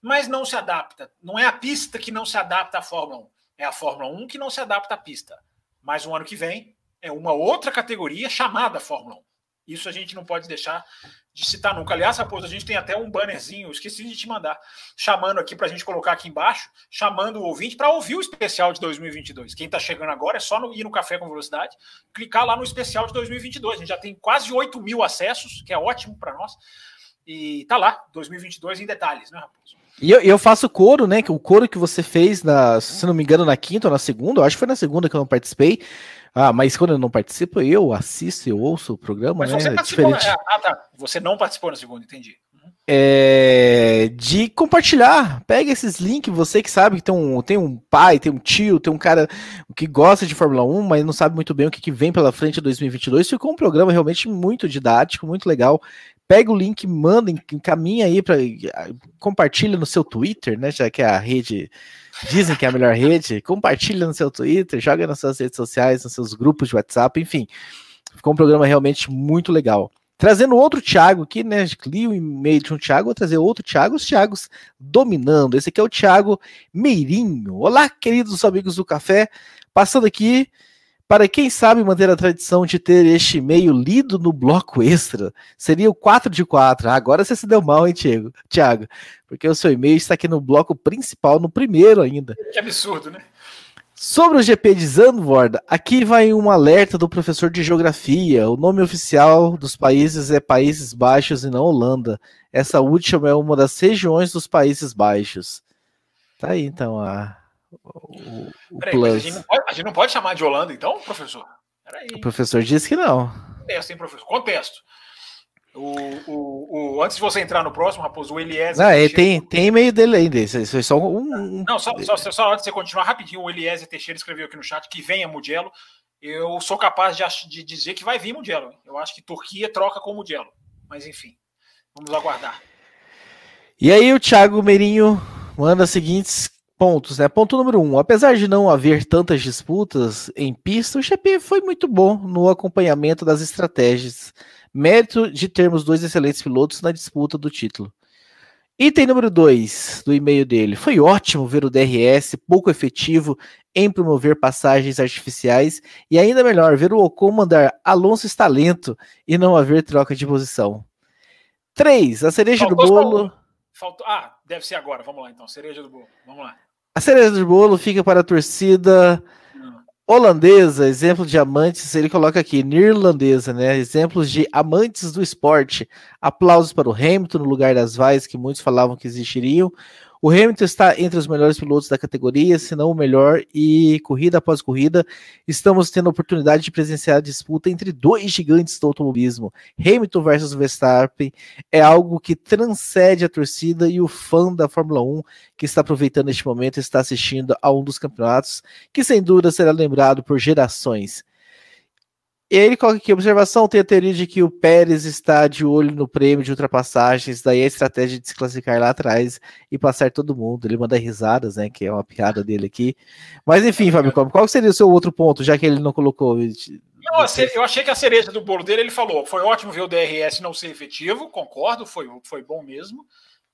Mas não se adapta. Não é a pista que não se adapta à Fórmula 1. É a Fórmula 1 que não se adapta à pista. Mas o ano que vem é uma outra categoria chamada Fórmula 1. Isso a gente não pode deixar de citar nunca. Aliás, Raposo, a gente tem até um bannerzinho, esqueci de te mandar, chamando aqui para a gente colocar aqui embaixo, chamando o ouvinte para ouvir o especial de 2022. Quem está chegando agora é só no, ir no Café com Velocidade, clicar lá no especial de 2022. A gente já tem quase 8 mil acessos, que é ótimo para nós. E tá lá, 2022 em detalhes, né, Raposo? E eu, eu faço coro, né? O coro que você fez, na, se não me engano, na quinta ou na segunda, eu acho que foi na segunda que eu não participei, ah, mas quando eu não participo, eu assisto, eu ouço o programa, mas né? Você, Diferente. É, ah, tá. Você não participou na segunda, entendi. Uhum. É, de compartilhar. Pega esses links, você que sabe que tem um, tem um pai, tem um tio, tem um cara que gosta de Fórmula 1, mas não sabe muito bem o que, que vem pela frente em 2022. Ficou um programa realmente muito didático, muito legal. Pega o link, manda, encaminha aí para compartilha no seu Twitter, né? Já que é a rede dizem que é a melhor rede, compartilha no seu Twitter, joga nas suas redes sociais, nos seus grupos de WhatsApp, enfim. Ficou um programa realmente muito legal. Trazendo outro Thiago aqui, né? Li o e-mail de um Thiago, vou trazer outro Thiago, os Thiagos dominando. Esse aqui é o Thiago Meirinho. Olá, queridos amigos do café. Passando aqui para quem sabe manter a tradição de ter este e-mail lido no bloco extra, seria o 4 de 4. Ah, agora você se deu mal, hein, Thiago? Thiago, porque o seu e-mail está aqui no bloco principal, no primeiro ainda. Que absurdo, né? Sobre o GP de Zandvoort, aqui vai um alerta do professor de geografia. O nome oficial dos países é Países Baixos e não Holanda. Essa última é uma das regiões dos Países Baixos. Tá aí então a o, o Peraí, plus. A gente, pode, a, gente não pode, chamar de Holanda, então, professor? Peraí. O professor disse que não. Contesto, hein, professor? Contesto. O, o, o, antes de você entrar no próximo, Raposo, o Eliezer. Não, ele tem, tem e-mail dele ainda. Isso é só um. Não, só, só, só, antes de você continuar rapidinho, o Eliezer Teixeira escreveu aqui no chat que venha Mugello. Eu sou capaz de, de dizer que vai vir Mugello. Eu acho que Turquia troca com Mugello. Mas enfim, vamos aguardar. E aí, o Thiago Meirinho manda as seguintes pontos, né? Ponto número um: apesar de não haver tantas disputas em pista, o GP foi muito bom no acompanhamento das estratégias. Mérito de termos dois excelentes pilotos na disputa do título. Item número 2 do e-mail dele. Foi ótimo ver o DRS pouco efetivo em promover passagens artificiais e ainda melhor ver o Ocon mandar Alonso está lento e não haver troca de posição. 3. A cereja Faltou do bolo. Faltou... Ah, deve ser agora. Vamos lá então. Cereja do bolo. Vamos lá. A cereja do bolo fica para a torcida holandesa, exemplo de amantes, ele coloca aqui, neerlandesa, né? Exemplos de amantes do esporte. Aplausos para o Hamilton no lugar das vaias que muitos falavam que existiriam. O Hamilton está entre os melhores pilotos da categoria, se não o melhor, e corrida após corrida, estamos tendo a oportunidade de presenciar a disputa entre dois gigantes do automobilismo. Hamilton versus Verstappen é algo que transcende a torcida e o fã da Fórmula 1 que está aproveitando este momento está assistindo a um dos campeonatos que sem dúvida será lembrado por gerações. E aí ele coloca aqui, observação, tem a teoria de que o Pérez está de olho no prêmio de ultrapassagens, daí a estratégia de se classificar lá atrás e passar todo mundo. Ele manda risadas, né, que é uma piada dele aqui. Mas enfim, Fábio, qual seria o seu outro ponto, já que ele não colocou... Eu achei que a cereja do bolo dele, ele falou, foi ótimo ver o DRS não ser efetivo, concordo, foi, foi bom mesmo.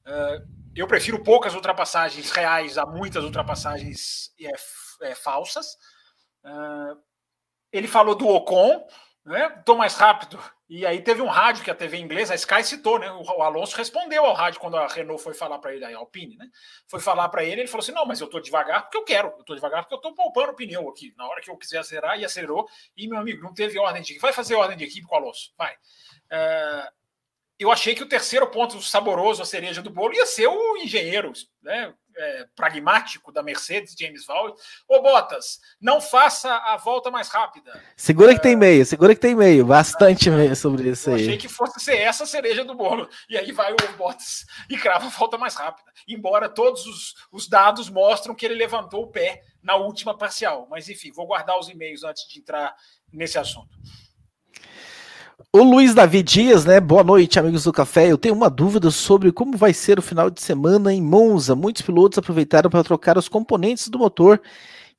Uh, eu prefiro poucas ultrapassagens reais a muitas ultrapassagens é, é, falsas. Uh, ele falou do Ocon, né? Tô mais rápido. E aí teve um rádio que a TV inglesa, a Sky citou, né? O, Alonso respondeu ao rádio quando a Renault foi falar para ele, a Alpine, né? Foi falar para ele, ele falou assim: "Não, mas eu tô devagar porque eu quero. Eu tô devagar porque eu tô poupando o pneu aqui. Na hora que eu quiser acelerar, e acelerou. E meu amigo, não teve ordem de. Vai fazer ordem de equipe com o Alonso. Vai. Uh, eu achei que o terceiro ponto saboroso, a cereja do bolo, ia ser o engenheiro, né? É, pragmático da Mercedes, James Vowell. Ô, Bottas, não faça a volta mais rápida. Segura que tem meio, segura que tem meio. Bastante meio sobre isso aí. achei que fosse ser essa a cereja do bolo. E aí vai o Bottas e crava a volta mais rápida. Embora todos os, os dados mostram que ele levantou o pé na última parcial. Mas enfim, vou guardar os e-mails antes de entrar nesse assunto. O Luiz Davi Dias, né? Boa noite, amigos do café. Eu tenho uma dúvida sobre como vai ser o final de semana em Monza. Muitos pilotos aproveitaram para trocar os componentes do motor.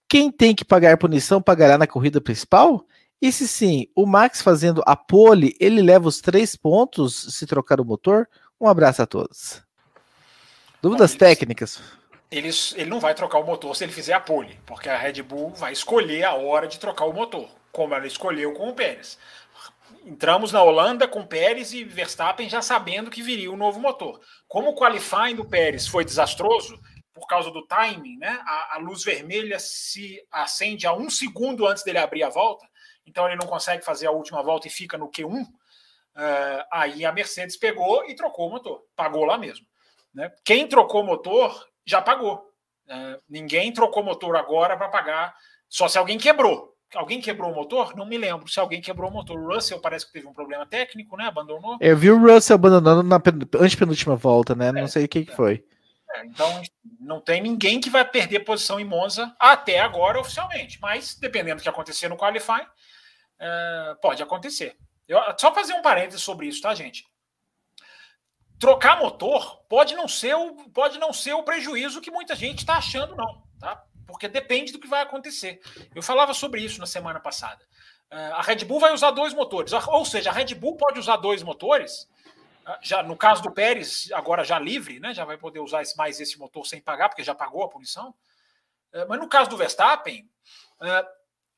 Quem tem que pagar punição pagará na corrida principal? E se sim, o Max fazendo a pole, ele leva os três pontos se trocar o motor? Um abraço a todos. Dúvidas Bom, técnicas. Ele, ele não vai trocar o motor se ele fizer a pole, porque a Red Bull vai escolher a hora de trocar o motor, como ela escolheu com o Pérez entramos na Holanda com Pérez e Verstappen já sabendo que viria o um novo motor. Como o qualifying do Pérez foi desastroso, por causa do timing, né? A, a, luz vermelha se acende a um segundo antes dele abrir a volta, então ele não consegue fazer a última volta e fica no Q1. Uh, eh, aí a Mercedes pegou e trocou o motor, pagou lá mesmo. Né? Quem trocou o motor já pagou. Uh, ninguém trocou motor agora para pagar, só se alguém quebrou. Alguém quebrou o motor? Não me lembro se alguém quebrou o motor. O Russell parece que teve um problema técnico, né? Abandonou. Eu vi o Russell abandonando na antepenúltima volta, né? Não é, sei o que, é. que foi. É, então, não tem ninguém que vai perder posição em Monza até agora oficialmente. Mas, dependendo do que acontecer no Qualify, é, pode acontecer. Eu, só fazer um parênteses sobre isso, tá, gente? Trocar motor pode não ser o, pode não ser o prejuízo que muita gente está achando, não. Tá? Porque depende do que vai acontecer. Eu falava sobre isso na semana passada. Uh, a Red Bull vai usar dois motores, ou seja, a Red Bull pode usar dois motores. Uh, já no caso do Pérez, agora já livre, né? Já vai poder usar mais esse motor sem pagar, porque já pagou a punição. Mas no caso do Verstappen,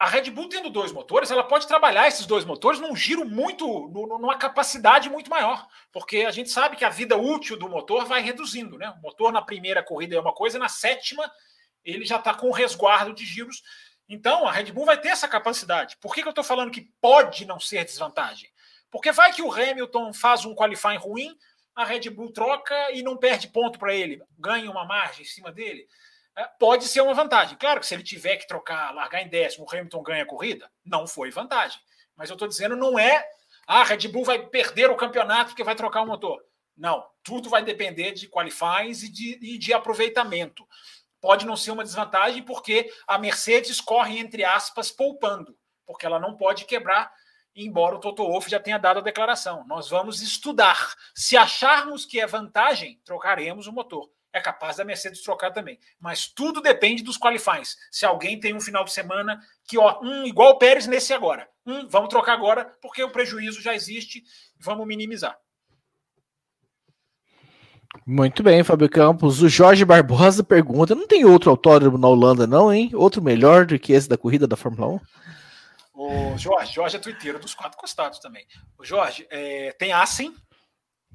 a Red Bull tendo dois motores, ela pode trabalhar esses dois motores num giro muito, numa capacidade muito maior, porque a gente sabe que a vida útil do motor vai reduzindo, né? O motor na primeira corrida é uma coisa, na sétima ele já está com resguardo de giros. Então, a Red Bull vai ter essa capacidade. Por que, que eu estou falando que pode não ser desvantagem? Porque vai que o Hamilton faz um qualifying ruim, a Red Bull troca e não perde ponto para ele, ganha uma margem em cima dele. É, pode ser uma vantagem. Claro que se ele tiver que trocar, largar em décimo, o Hamilton ganha a corrida, não foi vantagem. Mas eu estou dizendo, não é ah, a Red Bull vai perder o campeonato porque vai trocar o motor. Não, tudo vai depender de qualifies e de, e de aproveitamento pode não ser uma desvantagem, porque a Mercedes corre, entre aspas, poupando, porque ela não pode quebrar, embora o Toto Wolff já tenha dado a declaração. Nós vamos estudar. Se acharmos que é vantagem, trocaremos o motor. É capaz da Mercedes trocar também. Mas tudo depende dos qualifies. Se alguém tem um final de semana que, ó, um, igual o Pérez nesse agora. Um, vamos trocar agora, porque o prejuízo já existe, vamos minimizar. Muito bem, Fábio Campos. O Jorge Barbosa pergunta: não tem outro autódromo na Holanda, não, hein? Outro melhor do que esse da corrida da Fórmula 1? O Jorge, Jorge é twitteiro dos quatro costados também. O Jorge, é, tem Assen.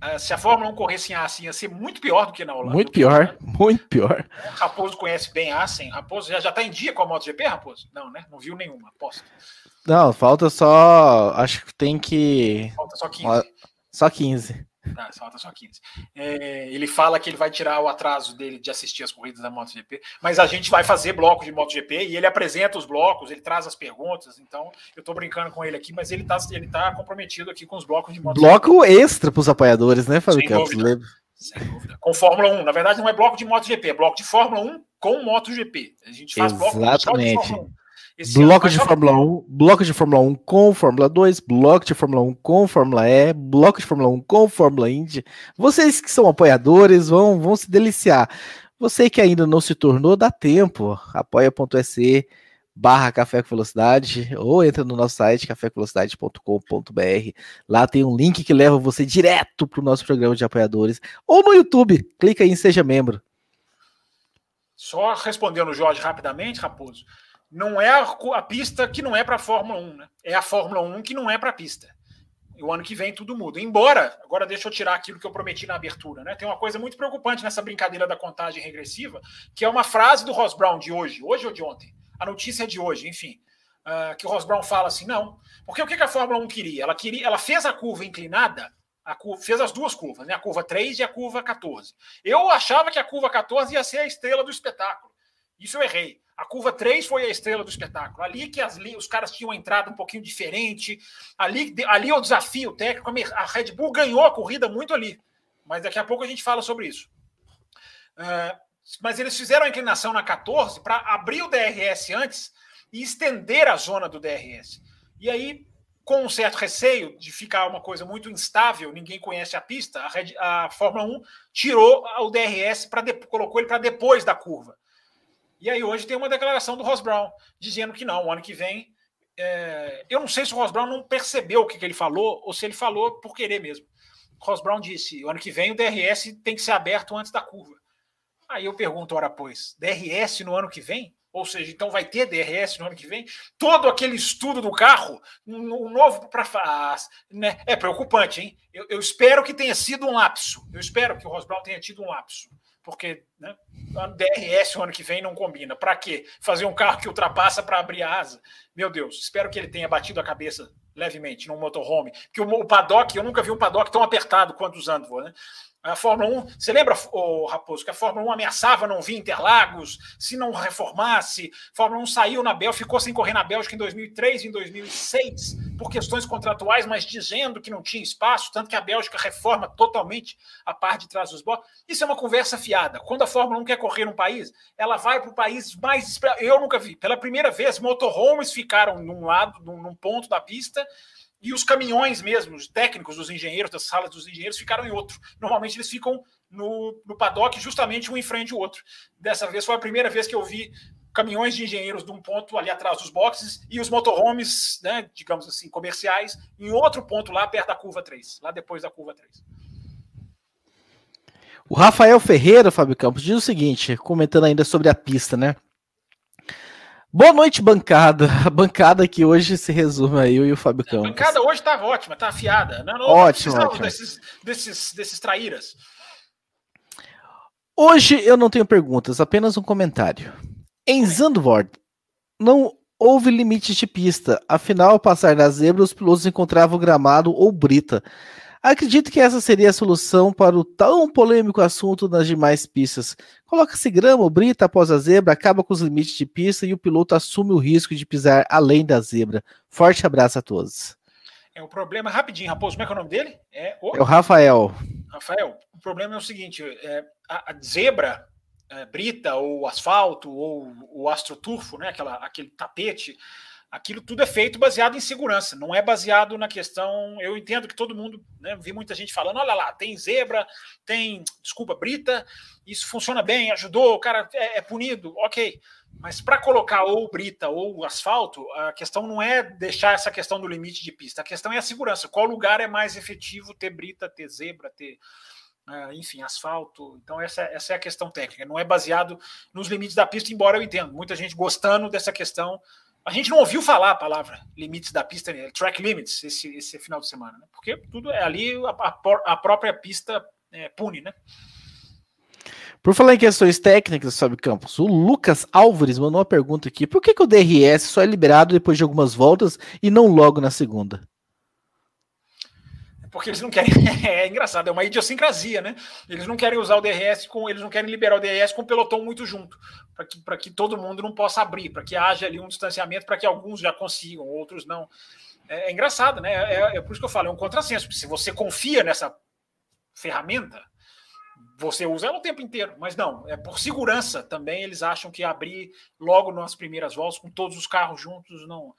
É, se a Fórmula 1 corresse em Assen, ia ser muito pior do que na Holanda. Muito pior, muito pior. Raposo conhece bem Assen. Raposo já, já tá em dia com a MotoGP, Raposo? Não, né? Não viu nenhuma, aposto. Não, falta só. Acho que tem que. Falta só 15. Só 15. Tá, falta só 15. É, ele fala que ele vai tirar o atraso dele de assistir as corridas da MotoGP, mas a gente vai fazer blocos de MotoGP e ele apresenta os blocos, ele traz as perguntas, então eu tô brincando com ele aqui, mas ele tá, ele tá comprometido aqui com os blocos de MotoGP. Bloco extra para os apoiadores, né, Fábio Sem Campos? Dúvida. Sem dúvida. Com Fórmula 1. Na verdade, não é bloco de MotoGP, é bloco de Fórmula 1 com MotoGP. A gente faz Exatamente. bloco de Fórmula 1. Esse bloco de Fórmula 1, bloco de Fórmula 1 com Fórmula 2, bloco de Fórmula 1 com Fórmula E, bloco de Fórmula 1 com Fórmula Indy. Vocês que são apoiadores vão, vão se deliciar. Você que ainda não se tornou, dá tempo. apoia.se barra Café com Velocidade ou entra no nosso site cafévelocidade.com.br. Lá tem um link que leva você direto para o nosso programa de apoiadores ou no YouTube. Clica aí em Seja Membro. Só respondendo o Jorge rapidamente, Raposo não é a, a pista que não é para a Fórmula 1, né? É a Fórmula 1 que não é para a pista. E o ano que vem tudo muda. Embora, agora deixa eu tirar aquilo que eu prometi na abertura, né? Tem uma coisa muito preocupante nessa brincadeira da contagem regressiva, que é uma frase do Ross Brown de hoje, hoje ou de ontem. A notícia é de hoje, enfim. Uh, que o Ross Brown fala assim: não, porque o que a Fórmula 1 queria? Ela queria, ela fez a curva inclinada, a curva, fez as duas curvas, né? A curva 3 e a curva 14. Eu achava que a curva 14 ia ser a estrela do espetáculo. Isso eu errei. A curva 3 foi a estrela do espetáculo. Ali que as, os caras tinham entrado um pouquinho diferente. Ali, ali é o desafio técnico. A Red Bull ganhou a corrida muito ali. Mas daqui a pouco a gente fala sobre isso. Uh, mas eles fizeram a inclinação na 14 para abrir o DRS antes e estender a zona do DRS. E aí, com um certo receio de ficar uma coisa muito instável, ninguém conhece a pista, a, Red, a Fórmula 1 tirou o DRS, de, colocou ele para depois da curva. E aí hoje tem uma declaração do Ross Brown dizendo que não, o ano que vem. É... Eu não sei se o Ross Brown não percebeu o que, que ele falou ou se ele falou por querer mesmo. O Ross Brown disse: o ano que vem o DRS tem que ser aberto antes da curva. Aí eu pergunto, ora, pois, DRS no ano que vem? Ou seja, então vai ter DRS no ano que vem? Todo aquele estudo do carro, um novo para. Né? É preocupante, hein? Eu, eu, espero que tenha sido um lapso. Eu espero que o Ross Brown tenha tido um lapso porque né, DRS o ano que vem não combina. Para quê? Fazer um carro que ultrapassa para abrir a asa? Meu Deus, espero que ele tenha batido a cabeça levemente num motorhome. Porque o, o paddock, eu nunca vi um paddock tão apertado quanto o Zandvoort, né? A Fórmula 1, você lembra, oh, Raposo, que a Fórmula 1 ameaçava não vir Interlagos se não reformasse? A Fórmula 1 saiu na Bélgica, ficou sem correr na Bélgica em 2003 e em 2006 por questões contratuais, mas dizendo que não tinha espaço, tanto que a Bélgica reforma totalmente a parte de trás dos blocos. Isso é uma conversa fiada. Quando a Fórmula 1 quer correr num país, ela vai para o país mais. Eu nunca vi. Pela primeira vez, motorhomes ficaram num lado, num ponto da pista e os caminhões mesmo, os técnicos dos engenheiros, das salas dos engenheiros, ficaram em outro. Normalmente eles ficam no, no paddock justamente um em frente ao outro. Dessa vez foi a primeira vez que eu vi caminhões de engenheiros de um ponto ali atrás dos boxes e os motorhomes, né, digamos assim, comerciais, em outro ponto lá perto da curva 3, lá depois da curva 3. O Rafael Ferreira, Fábio Campos, diz o seguinte, comentando ainda sobre a pista, né? Boa noite, bancada. A bancada que hoje se resume aí, eu e o Fábio Campos. A bancada hoje tá ótima, tá afiada. Não, não, ótimo, ótimo. Desses, desses, desses traíras. Hoje eu não tenho perguntas, apenas um comentário. Em Zandvoort, não houve limite de pista. Afinal, ao passar na zebra, os pilotos encontravam gramado ou brita. Acredito que essa seria a solução para o tão polêmico assunto nas demais pistas. Coloca-se grama ou brita após a zebra, acaba com os limites de pista e o piloto assume o risco de pisar além da zebra. Forte abraço a todos. É o problema, rapidinho, Raposo, como é que é o nome dele? É o, é o Rafael. Rafael, o problema é o seguinte: é, a, a, zebra, é, brita, ou asfalto, ou o astroturfo, né, aquela, aquele tapete, aquilo tudo é feito baseado em segurança, não é baseado na questão. Eu entendo que todo mundo, né, vi muita gente falando: olha lá, tem zebra, tem, desculpa, brita, isso funciona bem, ajudou, o cara é, é punido, ok. Mas para colocar ou brita ou asfalto, a questão não é deixar essa questão do limite de pista, a questão é a segurança. Qual lugar é mais efetivo ter brita, ter zebra, ter. uh, enfim, asfalto. Então, essa, essa é a questão técnica. Não é baseado nos limites da pista, embora eu entendo. Muita gente gostando dessa questão. A gente não ouviu falar a palavra limites da pista, né? track limits, esse, esse final de semana, né? porque tudo é ali, a, a própria pista é, pune, né? Por falar em questões técnicas sobre campos, o Lucas Álvares mandou uma pergunta aqui: por que, que o DRS só é liberado depois de algumas voltas e não logo na segunda? Porque eles não querem. *laughs* É engraçado, é uma idiosincrasia, né? Eles não querem usar o DRS com. Eles não querem liberar o DRS com o pelotão muito junto, para que, que todo mundo não possa abrir, para que haja ali um distanciamento, para que alguns já consigam, outros não. É, é engraçado, né? É, é, por isso que eu falo, é um contrassenso. Se você confia nessa ferramenta, você usa ela o tempo inteiro, mas não, é por segurança também. Eles acham que abrir logo nas primeiras voltas, com todos os carros juntos, não,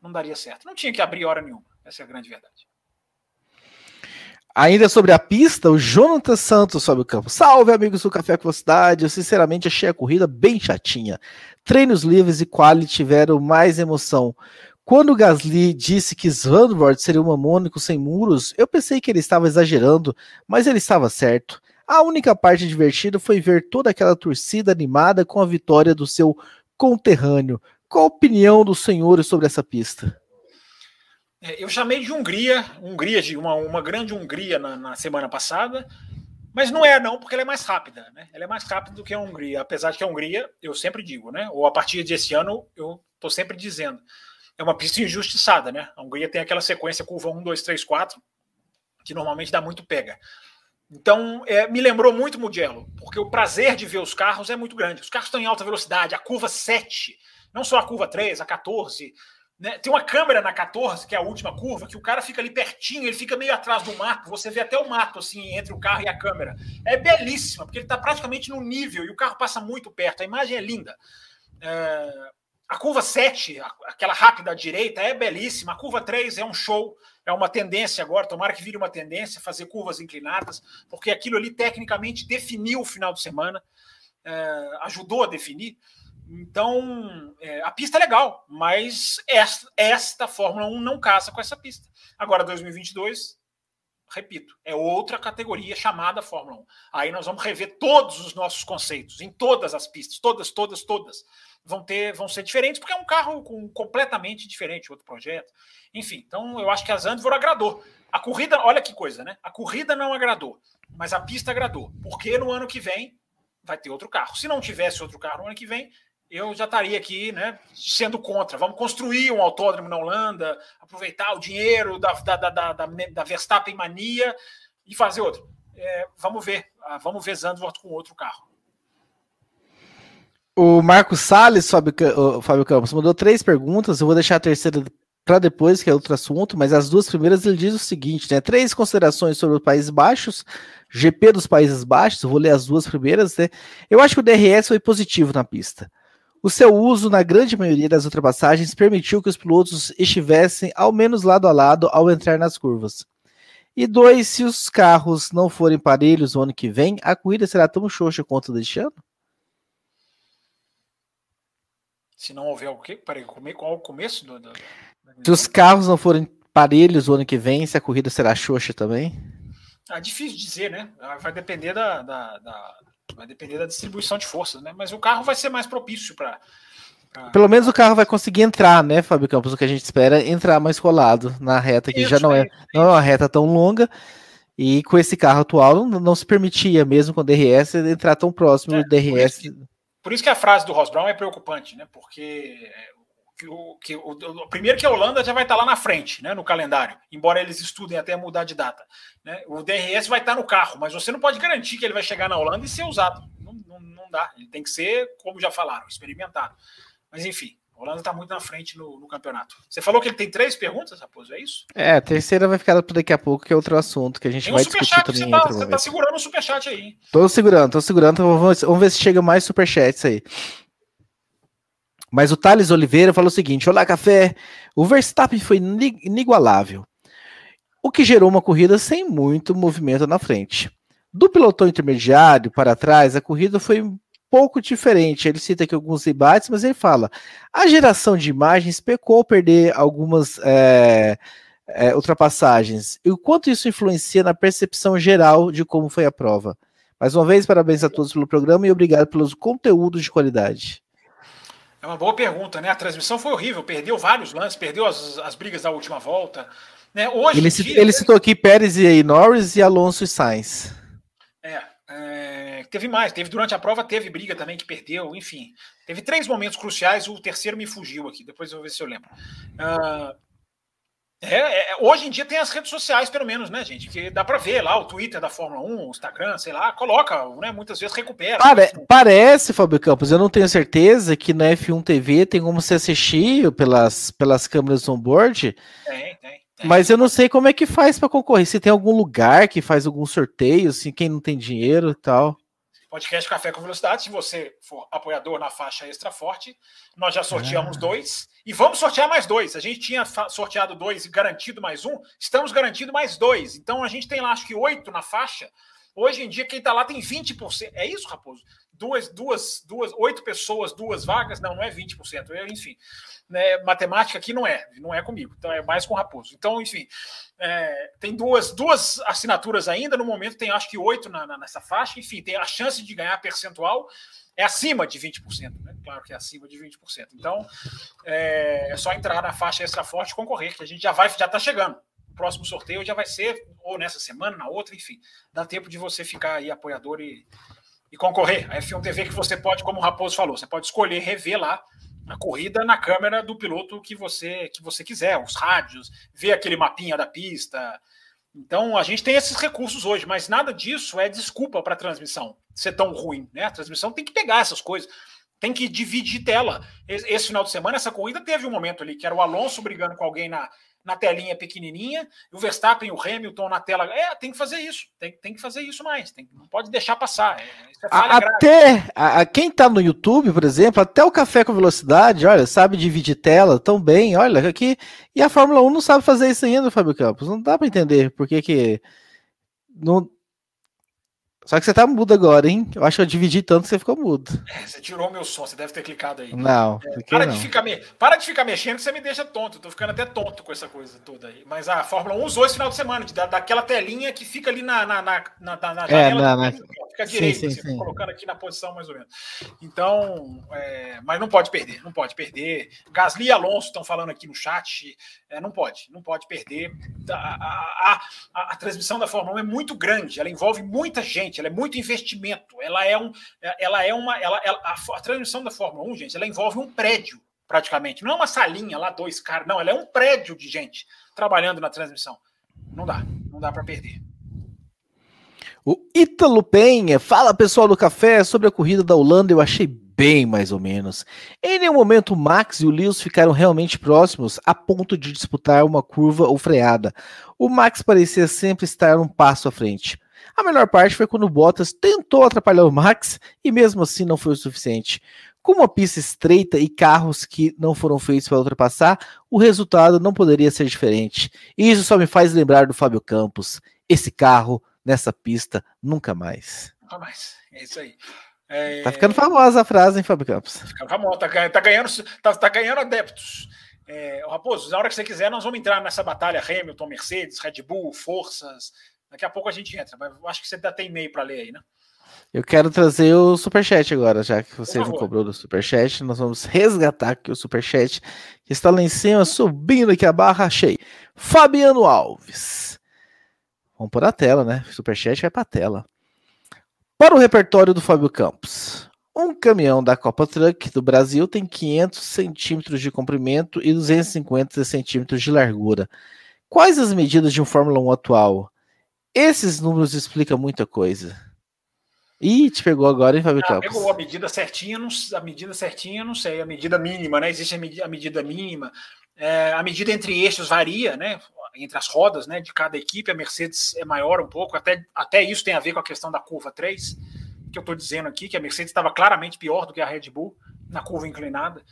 não daria certo. Não tinha que abrir hora nenhuma, essa é a grande verdade. Ainda sobre a pista, o Jonathan Santos sobe o campo. Salve, amigos do Café com Velocidade. Eu sinceramente achei a corrida bem chatinha. Treinos livres e quali tiveram mais emoção. Quando Gasly disse que Zandvoort seria um mônico sem muros, eu pensei que ele estava exagerando, mas ele estava certo. A única parte divertida foi ver toda aquela torcida animada com a vitória do seu conterrâneo. Qual a opinião dos senhores sobre essa pista? É, eu chamei de Hungria, Hungria de uma, uma grande Hungria na, na, semana passada, mas não é não, porque ela é mais rápida, né? Ela é mais rápida do que a Hungria, apesar de que a Hungria, eu sempre digo, né? Ou a partir desse ano, eu estou sempre dizendo, é uma pista injustiçada, né? A Hungria tem aquela sequência curva 1, 2, 3, 4, que normalmente dá muito pega. Então, é, me lembrou muito Mugello, porque o prazer de ver os carros é muito grande. Os carros estão em alta velocidade, a curva 7, não só a curva 3, a 14. Né? Tem uma câmera na 14, que é a última curva, que o cara fica ali pertinho, ele fica meio atrás do mato, você vê até o mato assim entre o carro e a câmera. É belíssima, porque ele está praticamente no nível e o carro passa muito perto. A imagem é linda. É, a curva 7, aquela rápida à direita, é belíssima. A curva 3 é um show, é uma tendência agora. Tomara que vire uma tendência fazer curvas inclinadas, porque aquilo ali tecnicamente definiu o final de semana, é, ajudou a definir. Então, é, a pista é legal, mas esta, esta Fórmula 1 não casa com essa pista. Agora, 2022, repito, é outra categoria chamada Fórmula 1. Aí nós vamos rever todos os nossos conceitos, em todas as pistas, todas, todas, todas vão ter, vão ser diferentes, porque é um carro com, completamente diferente, outro projeto. Enfim, então eu acho que a Zandvoort agradou. A corrida, olha que coisa, né? A corrida não agradou, mas a pista agradou, porque no ano que vem vai ter outro carro. Se não tivesse outro carro no ano que vem, eu já estaria aqui, né, sendo contra. Vamos construir um autódromo na Holanda, aproveitar o dinheiro da, da, da, da, da Verstappen mania e fazer outro. É, vamos ver, ah, vamos ver Zandvoort com outro carro. O Marcos Salles, Fábio Campos, mandou três perguntas. Eu vou deixar a terceira para depois, que é outro assunto, mas as duas primeiras ele diz o seguinte, né? Três considerações sobre os Países Baixos, GP dos Países Baixos, vou ler as duas primeiras, né? Eu acho que o DRS foi positivo na pista. O seu uso na grande maioria das ultrapassagens permitiu que os pilotos estivessem ao menos lado a lado ao entrar nas curvas. E dois, se os carros não forem parelhos no ano que vem, a corrida será tão xoxa quanto deste ano? Se não houver o quê? Peraí, qual o começo do, do, Se os carros não forem parelhos o ano que vem, se a corrida será xoxa também? Ah, difícil dizer, né? Ah, vai depender da, da, da, vai depender da distribuição de forças, né? Mas o carro vai ser mais propício para. Pra... Pelo menos o carro vai conseguir entrar, né, Fábio Campos? O que a gente espera é entrar mais colado na reta, que isso, já não é, não é uma reta tão longa. E com esse carro atual não, não se permitia, mesmo com o DRS, entrar tão próximo é, do DRS. Por isso que a frase do Ross Brown é preocupante, né? Porque que o, que o, primeiro que a Holanda já vai estar lá na frente, né, no calendário, embora eles estudem até mudar de data. Né? O DRS vai estar no carro, mas você não pode garantir que ele vai chegar na Holanda e ser usado. Não, não, não dá. Ele tem que ser, como já falaram, experimentado. Mas enfim, a Holanda está muito na frente no, no, campeonato. Você falou que ele tem três perguntas, Raposo, é isso? É, a terceira vai ficar para daqui a pouco, que é outro assunto que a gente tem vai um discutir também. Você tá, você tá segurando o superchat aí. Tô segurando, tô segurando. Vamos, vamos ver se chega mais superchats aí. Mas o Thales Oliveira falou o seguinte: Olá, café. O Verstappen foi inigualável, o que gerou uma corrida sem muito movimento na frente. Do pelotão intermediário para trás, a corrida foi pouco diferente. Ele cita aqui alguns debates, mas ele fala: a geração de imagens pecou perder algumas. É, é, ultrapassagens. E o quanto isso influencia na percepção geral de como foi a prova? Mais uma vez, parabéns a todos pelo programa e obrigado pelos conteúdos de qualidade. É uma boa pergunta, né? A transmissão foi horrível, perdeu vários lances, perdeu as, as brigas da última volta. Né? Hoje ele, dia, ele citou aqui Pérez e Norris e Alonso e Sainz. É, é, teve mais, teve durante a prova, teve briga também que perdeu, enfim. Teve três momentos cruciais, o terceiro me fugiu aqui, depois eu vou ver se eu lembro. Uh, é, é, hoje em dia tem as redes sociais, pelo menos, né, gente? Que dá para ver lá o Twitter da Fórmula 1, o Instagram, sei lá, coloca, né? Muitas vezes recupera. Pare parece, Fábio Campos, eu não tenho certeza que na F1 TV tem como se assistir pelas, pelas câmeras on-board. Tem, tem, tem. Mas eu não sei como é que faz para concorrer. Se tem algum lugar que faz algum sorteio, assim, quem não tem dinheiro e tal. Podcast Café com Velocidade. Se você for apoiador na faixa extra forte, nós já sorteamos ah. dois e vamos sortear mais dois. A gente tinha sorteado dois e garantido mais um, estamos garantindo mais dois. Então a gente tem lá, acho que oito na faixa. Hoje em dia, quem está lá tem 20%. É isso, Raposo? Duas, duas, duas, oito pessoas, duas vagas? Não, não é 20%. Eu, enfim né, matemática aqui não é, não é comigo, então é mais com o Raposo. Então, enfim, é, tem duas, duas assinaturas ainda, no momento tem acho que oito na, na, nessa faixa, enfim, tem a chance de ganhar percentual é acima de 20%, né? Claro que é acima de 20%. Então, é, é só entrar na faixa extra forte e concorrer, que a gente já vai, já está chegando. Próximo sorteio já vai ser ou nessa semana, na outra, enfim. Dá tempo de você ficar aí apoiador e, e concorrer. A F1 TV que você pode, como o Raposo falou, você pode escolher rever lá a corrida na câmera do piloto que você que você quiser, os rádios, ver aquele mapinha da pista. Então a gente tem esses recursos hoje, mas nada disso é desculpa para a transmissão ser tão ruim, né? A transmissão tem que pegar essas coisas, tem que dividir tela. Esse final de semana essa corrida teve um momento ali que era o Alonso brigando com alguém na na telinha pequenininha, o Verstappen e o Hamilton na tela. É, tem que fazer isso, tem, tem que fazer isso mais, tem, não pode deixar passar. É, é até a, a, quem tá no YouTube, por exemplo, até o Café com Velocidade, olha, sabe dividir tela tão bem, olha, aqui. E a Fórmula 1 não sabe fazer isso ainda, Fábio Campos. Não dá para entender por que que. Não, só que você tá mudo agora, hein? Eu acho que eu dividi tanto que você ficou mudo. É, você tirou meu som, você deve ter clicado aí. Não. É, para, não. De ficar me... para de ficar mexendo que você me deixa tonto. Eu tô ficando até tonto com essa coisa toda aí. Mas a Fórmula 1 usou esse final de semana, de, da, daquela telinha que fica ali na, na, na, na, na é, janela. É, na. Fica direito, sim, sim, assim, sim. colocando aqui na posição mais ou menos. Então, é... mas não pode perder, não pode perder. Gasly e Alonso estão falando aqui no chat. É, não pode, não pode perder. A, a, a, a transmissão da Fórmula 1 é muito grande, ela envolve muita gente, ela é muito investimento. Ela é um, ela é uma, ela, ela a, a, transmissão da Fórmula 1, gente, ela envolve um prédio praticamente. Não é uma salinha lá, dois caras, não, ela é um prédio de gente trabalhando na transmissão. Não dá, não dá para perder. O Ítalo Penha, fala pessoal do café sobre a corrida da Holanda, eu achei bem mais ou menos. Em nenhum momento o Max e o Lewis ficaram realmente próximos a ponto de disputar uma curva ou freada. O Max parecia sempre estar um passo à frente. A melhor parte foi quando o Bottas tentou atrapalhar o Max e mesmo assim não foi o suficiente. Com uma pista estreita e carros que não foram feitos para ultrapassar, o resultado não poderia ser diferente. E isso só me faz lembrar do Fábio Campos. Esse carro, nessa pista, nunca mais. Nunca mais. É isso aí. É... Tá ficando famosa a frase, hein, Fábio Campos? Tá ficando famosa, tá, tá, ganhando, tá, tá ganhando adeptos. É, Raposo, na hora que você quiser, nós vamos entrar nessa batalha Hamilton, Mercedes, Red Bull, forças, Daqui a pouco a gente entra, mas acho que você ainda tem e-mail para ler aí, né? Eu quero trazer o Superchat agora, já que você não cobrou do Superchat. Nós vamos *laughs* resgatar aqui o Superchat, que está lá em cima, subindo aqui a barra. Achei. Fabiano Alves. Vamos pôr a tela, né? Superchat vai para a tela. Para o repertório do Fábio Campos. Um caminhão da Copa Truck do Brasil tem 500 centímetros de comprimento e 250 centímetros de largura. Quais as medidas de um Fórmula 1 atual? Esses números explicam muita coisa. Ih, te pegou agora, hein, Fábio ah, Campos? Pegou a medida certinha, não, a medida certinha, não sei, a medida mínima, né? Existe a medida, a medida mínima. É, a medida entre eixos varia, né? Entre as rodas, né? De cada equipe, a Mercedes é maior um pouco, até, até isso tem a ver com a questão da curva 3, que eu estou dizendo aqui, que a Mercedes estava claramente pior do que a Red Bull na curva inclinada.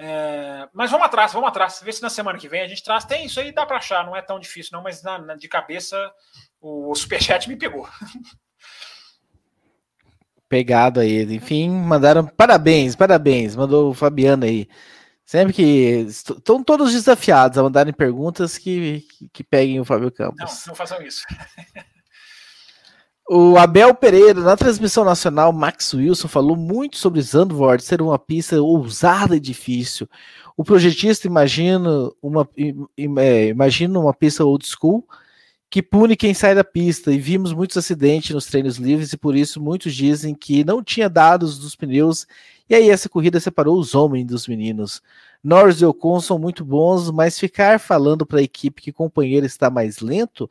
É, mas vamos atrás, vamos atrás. Vê se na semana que vem a gente traz. Tem isso aí, dá para achar, não é tão difícil, não, mas na, na, de cabeça o superchat me pegou. *laughs* Pegado aí. Enfim, mandaram parabéns, parabéns. Mandou o Fabiano aí. Sempre que. Estão todos desafiados a mandarem perguntas que, que, que peguem o Fábio Campos. Não, não façam isso. *laughs* O Abel Pereira, na transmissão nacional, Max Wilson falou muito sobre Zandvoort ser uma pista ousada e difícil. O projetista imagina uma, é, imagina uma pista old school que pune quem sai da pista, e vimos muitos acidentes nos treinos livres, e por isso muitos dizem que não tinha dados dos pneus, e aí essa corrida separou os homens dos meninos. Norris e Ocon são muito bons, mas ficar falando para a equipe que companheiro está mais lento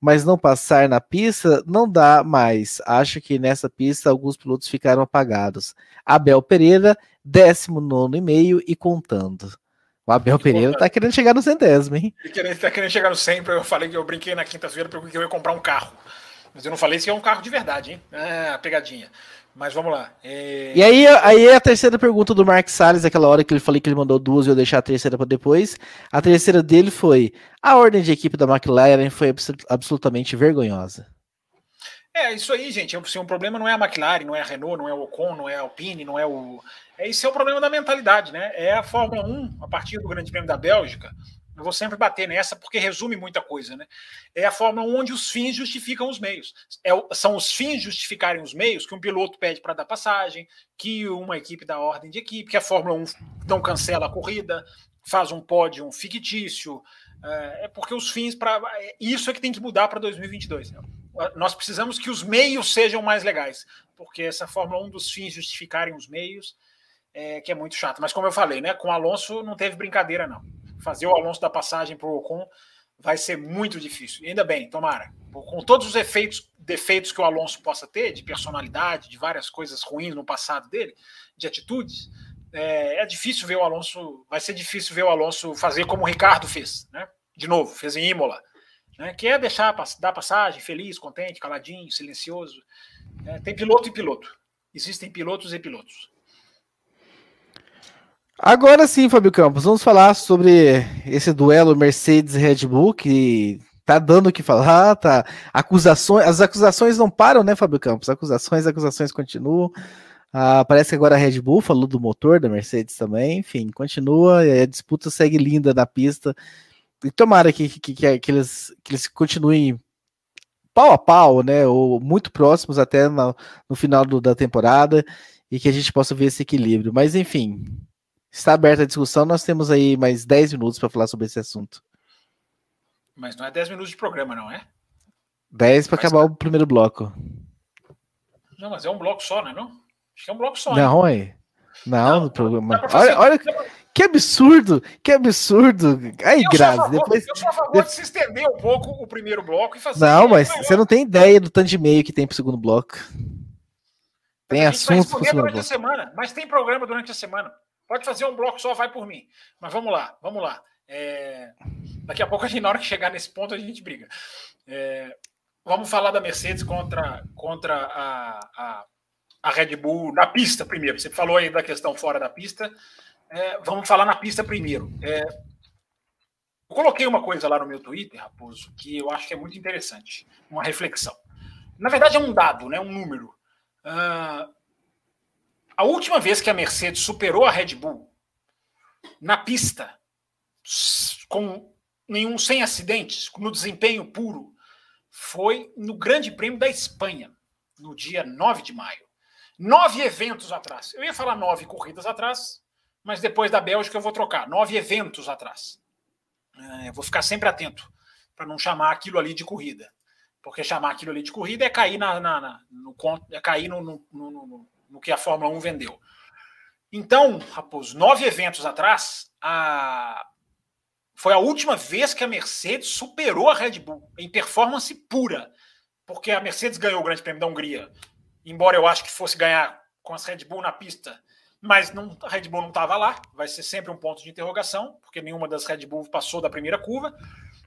mas não passar na pista não dá mais. Acho que nessa pista alguns pilotos ficaram apagados. Abel Pereira, 19 e meio e contando. O Abel e Pereira contando. tá querendo chegar no centésimo, hein? Ele tá querendo chegar no 100, eu falei que eu brinquei na quinta-feira porque eu ia comprar um carro. Mas eu não falei se é um carro de verdade, hein? Ah, pegadinha. Mas vamos lá. É... E aí, aí é a terceira pergunta do Mark Salles, aquela hora que ele falei que ele mandou duas e eu deixar a terceira para depois. A terceira dele foi: a ordem de equipe da McLaren foi absolutamente vergonhosa. É, isso aí, gente. Assim, o problema não é a McLaren, não é a Renault, não é o Ocon, não é a Alpine, não é o. É, esse é o problema da mentalidade, né? É a Fórmula 1, a partir do Grande Prêmio da Bélgica, eu vou sempre bater nessa porque resume muita coisa, né? É a Fórmula 1 onde os fins justificam os meios. É, são os fins justificarem os meios que um piloto pede para dar passagem, que uma equipe dá ordem de equipe, que a Fórmula 1 não cancela a corrida, faz um pódio fictício. É, é porque os fins para é, isso é que tem que mudar para 2022. Né? Nós precisamos que os meios sejam mais legais, porque essa Fórmula 1 dos fins justificarem os meios é, que é muito chato. Mas como eu falei, né, com Alonso não teve brincadeira não fazer o Alonso da passagem para o Ocon vai ser muito difícil. E ainda bem, tomara. Com todos os efeitos, defeitos que o Alonso possa ter, de personalidade, de várias coisas ruins no passado dele, de atitudes, é, é, difícil ver o Alonso. Vai ser difícil ver o Alonso fazer como o Ricardo fez, né? De novo, fez em Imola, né? Que é deixar dar passagem, feliz, contente, caladinho, silencioso. É, tem piloto e piloto. Existem pilotos e pilotos. Agora sim, Fábio Campos, vamos falar sobre esse duelo Mercedes Red Bull que tá dando o que falar, tá acusações, as acusações não param, né, Fábio Campos? Acusações, acusações continuam. Ah, parece que agora a Red Bull falou do motor da Mercedes também, enfim, continua, a disputa segue linda na pista. E tomara que, que, que, que eles, que eles continuem pau a pau, né? Ou muito próximos até no, no final do, da temporada e que a gente possa ver esse equilíbrio. Mas enfim, Está aberta a discussão, nós temos aí mais 10 minutos para falar sobre esse assunto. Mas não é 10 minutos de programa, não é? 10 para acabar o primeiro bloco. Não, mas é um bloco só, né? Não? Acho que é um bloco só. Não, né? é. Não, no programa. Olha, olha que absurdo, que absurdo. Aí, Grazi, depois. Eu sou a favor de se estender um pouco o primeiro bloco e fazer. Não, mas você não tem ideia do tanto de e-mail que tem pro segundo bloco. Tem assunto pro segundo bloco. Semana, mas tem programa durante a semana. Pode fazer um bloco só, vai por mim. Mas vamos lá, vamos lá. É... Daqui a pouco, a gente, na hora que chegar nesse ponto, a gente briga. É... Vamos falar da Mercedes contra, contra a, a, a, Red Bull na pista primeiro. Você falou aí da questão fora da pista. É... Vamos falar na pista primeiro. É, eu coloquei uma coisa lá no meu Twitter, Raposo, que eu acho que é muito interessante. Uma reflexão. Na verdade, é um dado, né? um número. Uh, a última vez que a Mercedes superou a Red Bull na pista, com nenhum sem acidentes, no desempenho puro, foi no Grande Prêmio da Espanha, no dia 9 de maio. Nove eventos atrás. Eu ia falar nove corridas atrás, mas depois da Bélgica eu vou trocar. Nove eventos atrás. É, vou ficar sempre atento para não chamar aquilo ali de corrida. Porque chamar aquilo ali de corrida é cair na, na, na no, é cair no, no, no, no que a Fórmula 1 vendeu. Então, Raposo, nove eventos atrás, a... foi a última vez que a Mercedes superou a Red Bull em performance pura, porque a Mercedes ganhou o Grande Prêmio da Hungria, embora eu acho que fosse ganhar com as Red Bull na pista, mas não, a Red Bull não estava lá, vai ser sempre um ponto de interrogação, porque nenhuma das Red Bull passou da primeira curva.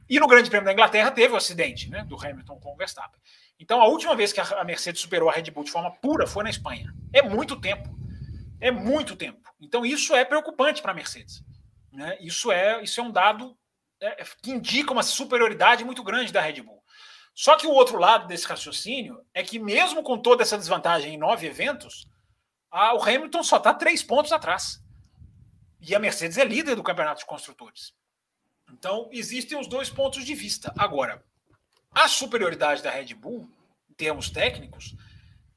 E no Grande Prêmio da Inglaterra teve o acidente né, do Hamilton com o Verstappen. Então, a última vez que a Mercedes superou a Red Bull de forma pura foi na Espanha. É muito tempo. É muito tempo. Então, isso é preocupante para a Mercedes. Né? Isso, é, isso é um dado é, que indica uma superioridade muito grande da Red Bull. Só que o outro lado desse raciocínio é que, mesmo com toda essa desvantagem em nove eventos, a, o Hamilton só está três pontos atrás. E a Mercedes é líder do campeonato de construtores. Então, existem os dois pontos de vista. Agora, a superioridade da Red Bull, em termos técnicos,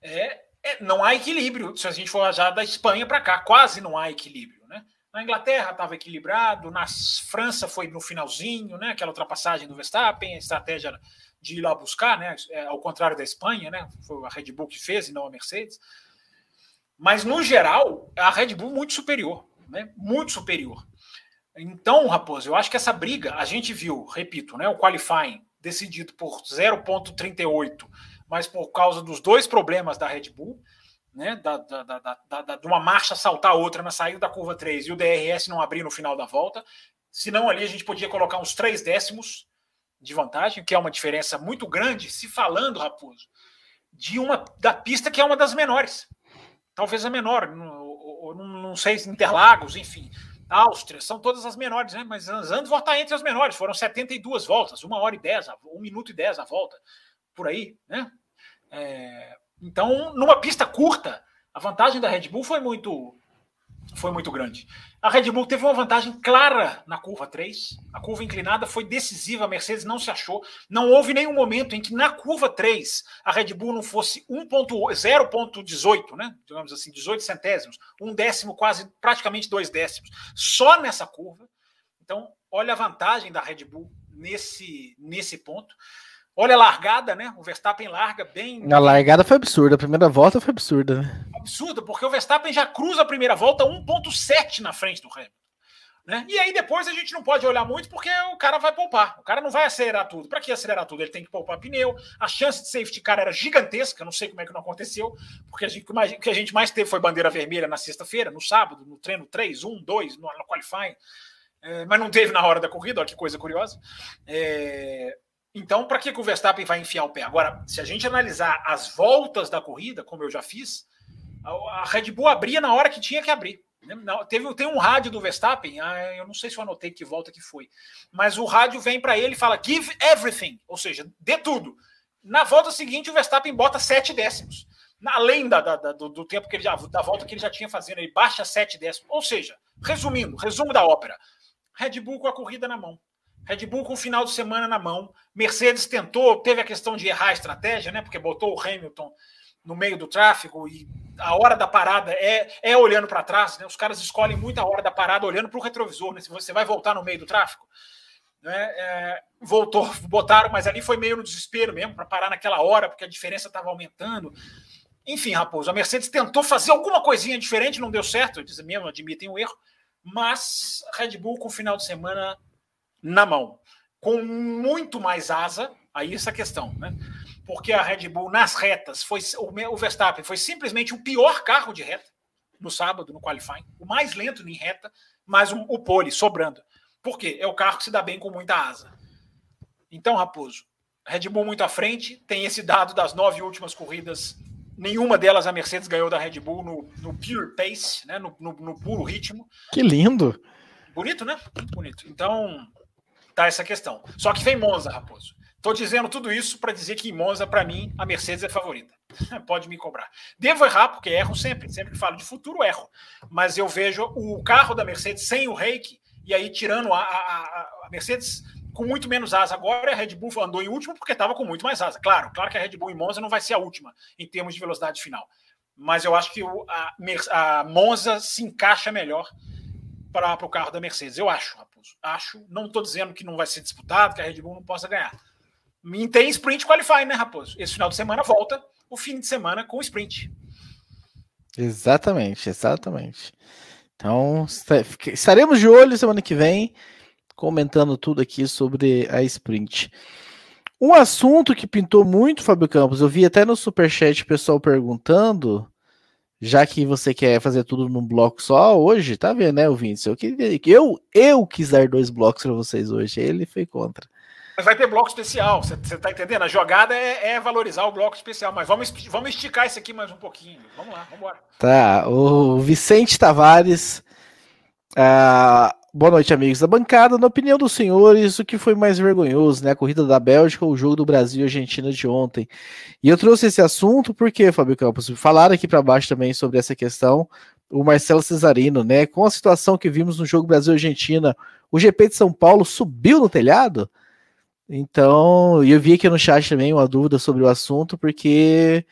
é, é não há equilíbrio. Se a gente for já da Espanha para cá, quase não há equilíbrio. Né? Na Inglaterra estava equilibrado, na França foi no finalzinho, né? aquela ultrapassagem do Verstappen, a estratégia de ir lá buscar, né? É, ao contrário da Espanha, né? foi a Red Bull que fez e não a Mercedes. Mas, no geral, a Red Bull muito superior, né? muito superior. Então, Raposo, eu acho que essa briga, a gente viu, repito, né, o qualifying decidido por 0,38, mas por causa dos dois problemas da Red Bull, né, da, da, da, da, de uma marcha saltar a outra na saída da curva 3 e o DRS não abrir no final da volta. Senão ali a gente podia colocar uns três décimos de vantagem, que é uma diferença muito grande, se falando, Raposo, de uma da pista que é uma das menores. Talvez a menor, não, não sei, Interlagos, enfim. Áustria, são todas as menores, né? Mas Zandvoort está entre as menores, foram 72 voltas, uma hora e 10, um minuto e 10 a volta, por aí, né? É, então, numa pista curta, a vantagem da Red Bull foi muito foi muito grande. A Red Bull teve uma vantagem clara na curva 3. A curva inclinada foi decisiva, a Mercedes não se achou. Não houve nenhum momento em que na curva 3 a Red Bull não fosse 0,18, né? Digamos assim, 18 centésimos, um décimo, quase praticamente dois décimos, só nessa curva. Então, olha a vantagem da Red Bull nesse, nesse ponto. Olha a largada, né? O Verstappen larga bem. A largada foi absurda, a primeira volta foi absurda, né? Absurda, porque o Verstappen já cruza a primeira volta 1,7 na frente do Hamilton. Né? E aí depois a gente não pode olhar muito porque o cara vai poupar. O cara não vai acelerar tudo. Para que acelerar tudo? Ele tem que poupar pneu. A chance de safety car era gigantesca. Não sei como é que não aconteceu, porque a gente, o que a gente mais teve foi bandeira vermelha na sexta-feira, no sábado, no treino 3, 1, 2, no, no qualifying. É, mas não teve na hora da corrida, olha que coisa curiosa. É, então, para que, que o Verstappen vai enfiar o pé? Agora, se a gente analisar as voltas da corrida, como eu já fiz, a Red Bull abria na hora que tinha que abrir. Teve, tem um rádio do Verstappen, ah, eu não sei se eu anotei que volta que foi, mas o rádio vem para ele e fala give everything, ou seja, dê tudo. Na volta seguinte, o Verstappen bota sete décimos. Além da, da, do, do, tempo que ele já, da volta que ele já tinha fazendo, ele baixa sete décimos. Ou seja, resumindo, resumo da ópera: Red Bull com a corrida na mão. Red Bull com o final de semana na mão. Mercedes tentou, teve a questão de errar a estratégia, né? Porque botou o Hamilton no meio do tráfego e a hora da parada é, é olhando para trás, né? Os caras escolhem muito a hora da parada olhando para o retrovisor, né? Se você vai voltar no meio do tráfego. Né? É, voltou, *laughs* botaram, mas ali foi meio no desespero mesmo, para parar naquela hora, porque a diferença estava aumentando. Enfim, Raposo, a Mercedes tentou fazer alguma coisinha diferente, não deu certo, eles mesmo admitem o erro, mas Red Bull com o final de semana na mão, com muito mais asa, aí essa questão, né? Porque a Red Bull nas retas foi o Verstappen foi simplesmente o pior carro de reta no sábado no qualifying, o mais lento em reta, mas o, o pole sobrando. Por quê? É o carro que se dá bem com muita asa. Então, Raposo, Red Bull muito à frente, tem esse dado das nove últimas corridas, nenhuma delas a Mercedes ganhou da Red Bull no, no pure pace, né? No, no, no puro ritmo. Que lindo! Bonito, né? Muito bonito. Então, tá essa questão. Só que vem Monza, Raposo. Estou dizendo tudo isso para dizer que em Monza, para mim, a Mercedes é favorita. *laughs* Pode me cobrar. Devo errar, porque erro sempre. Sempre que falo de futuro, erro. Mas eu vejo o carro da Mercedes sem o reiki, e aí tirando a, a, a Mercedes com muito menos asa agora, a Red Bull andou em último porque estava com muito mais asa. Claro, claro que a Red Bull em Monza não vai ser a última em termos de velocidade final. Mas eu acho que o, a, a Monza se encaixa melhor para o carro da Mercedes. Eu acho, Raposo. Acho. Não estou dizendo que não vai ser disputado, que a Red Bull não possa ganhar. E tem sprint qualifying, né, Raposo? Esse final de semana volta o fim de semana com o sprint. Exatamente, exatamente. Então, estaremos de olho semana que vem, comentando tudo aqui sobre a sprint. Um assunto que pintou muito, Fábio Campos, eu vi até no superchat o pessoal perguntando já que você quer fazer tudo num bloco só hoje, tá vendo, né, ouvintes? Eu, eu, eu quis dar dois blocos para vocês hoje, ele foi contra. Mas vai ter bloco especial, você tá entendendo? A jogada é, é, valorizar o bloco especial, mas vamos, vamos esticar isso aqui mais um pouquinho. Vamos lá, vamos embora. Tá, o Vicente Tavares. Uh, Boa noite, amigos da bancada. Na opinião dos senhores, o que foi mais vergonhoso, né? A corrida da Bélgica ou o jogo do Brasil e Argentina de ontem? E eu trouxe esse assunto porque, Fábio Campos, falaram aqui para baixo também sobre essa questão. o Marcelo Cesarino, né? Com a situação que vimos no jogo Brasil-Argentina, o GP de São Paulo subiu no telhado? Então, eu vi aqui no chat também uma dúvida sobre o assunto, porque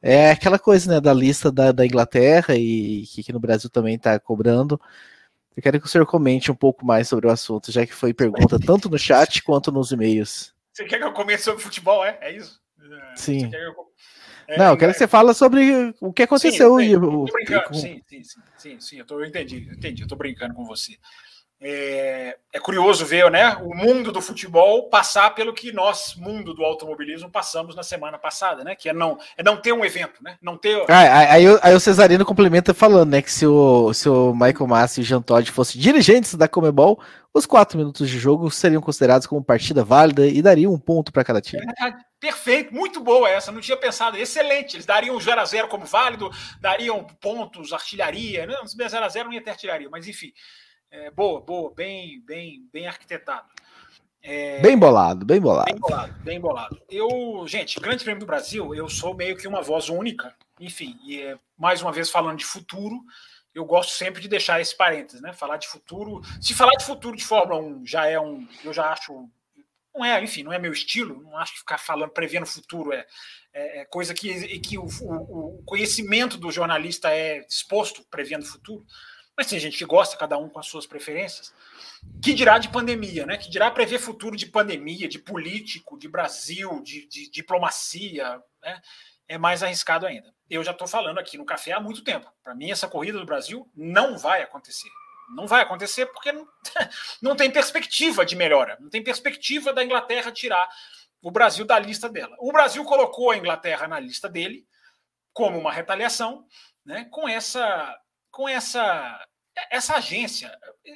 é aquela coisa, né, da lista da, da Inglaterra e que aqui no Brasil também está cobrando. Eu quero que o senhor comente um pouco mais sobre o assunto, já que foi pergunta tanto no chat quanto nos e-mails. Você quer que eu comente sobre futebol, é? É isso? Sim. Eu... É, Não, eu quero é... que você fale sobre o que aconteceu. Sim, eu, tô, brincando, sim, sim, sim, sim, sim, eu, tô, eu entendi, eu entendi, eu tô brincando com você. É, é, curioso ver né, o mundo do futebol passar pelo que nós, mundo do automobilismo, passamos na semana passada, né? Que é não, é não ter um evento, né? Não ter. Ah, aí, aí o Cesarino complementa falando, né? Que se o, se o Michael Massi e o Jean Todt fossem dirigentes da Comebol, os quatro minutos de jogo seriam considerados como partida válida e dariam um ponto para cada time. É, perfeito, muito boa essa, não tinha pensado. Excelente, eles dariam 0 a 0 como válido, dariam pontos, artilharia. Se 0 a 0 não ia ter artilharia, mas enfim. É, boa, boa, bem, bem, bem arquitetado. É, bem bolado, bem bolado. Bem bolado, bem bolado. Eu, gente, Grande Prêmio do Brasil, eu sou meio que uma voz única, enfim, e é, mais uma vez falando de futuro, eu gosto sempre de deixar esse parênteses, né? Falar de futuro. Se falar de futuro de Fórmula 1 já é um. Eu já acho. Não é, enfim, não é meu estilo, não acho que ficar falando, prevendo o futuro é, é, é coisa que, que o, o, o conhecimento do jornalista é exposto prevendo o futuro. Mas tem gente que gosta, cada um com as suas preferências. Que dirá de pandemia, né? Que dirá prever futuro de pandemia, de político, de Brasil, de, de diplomacia, né? É mais arriscado ainda. Eu já estou falando aqui no café há muito tempo. Para mim, essa corrida do Brasil não vai acontecer. Não vai acontecer porque não, *laughs* não tem perspectiva de melhora. Não tem perspectiva da Inglaterra tirar o Brasil da lista dela. O Brasil colocou a Inglaterra na lista dele como uma retaliação, né, com essa com essa essa agência,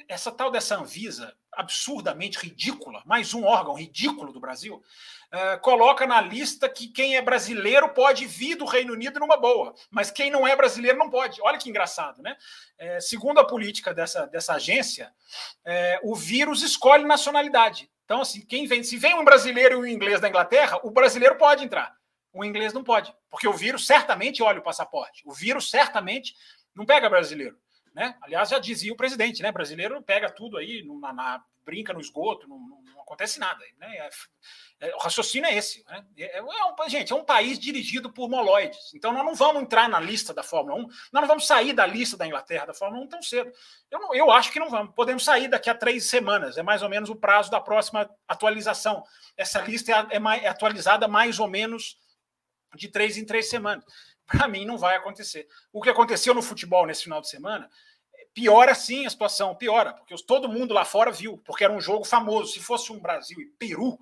essa tal dessa Anvisa, absurdamente ridícula, mais um órgão ridículo do Brasil, uh, coloca na lista que quem é brasileiro pode vir do Reino Unido numa boa, mas quem não é brasileiro não pode. Olha que engraçado, né? É, segundo a política dessa, dessa agência, é, o vírus escolhe nacionalidade. Então, assim, quem vem, se vem um brasileiro e um inglês da Inglaterra, o brasileiro pode entrar. O inglês não pode, porque o vírus certamente olha o passaporte. O vírus certamente não pega brasileiro. Né? Aliás, já dizia o presidente, né? Brasileiro pega tudo aí, na, na brinca no esgoto, não, não, não acontece nada. Né? É, é, o raciocínio é esse. Né? É, é, um, gente, é um país dirigido por moloides. Então, nós não vamos entrar na lista da Fórmula 1, nós não vamos sair da lista da Inglaterra da Fórmula 1 tão cedo. Eu, não, eu acho que não vamos. Podemos sair daqui a três semanas, é mais ou menos o prazo da próxima atualização. Essa lista é, é, é atualizada mais ou menos de três em três semanas para mim não vai acontecer. O que aconteceu no futebol nesse final de semana piora sim a situação, piora, porque todo mundo lá fora viu, porque era um jogo famoso. Se fosse um Brasil e Peru,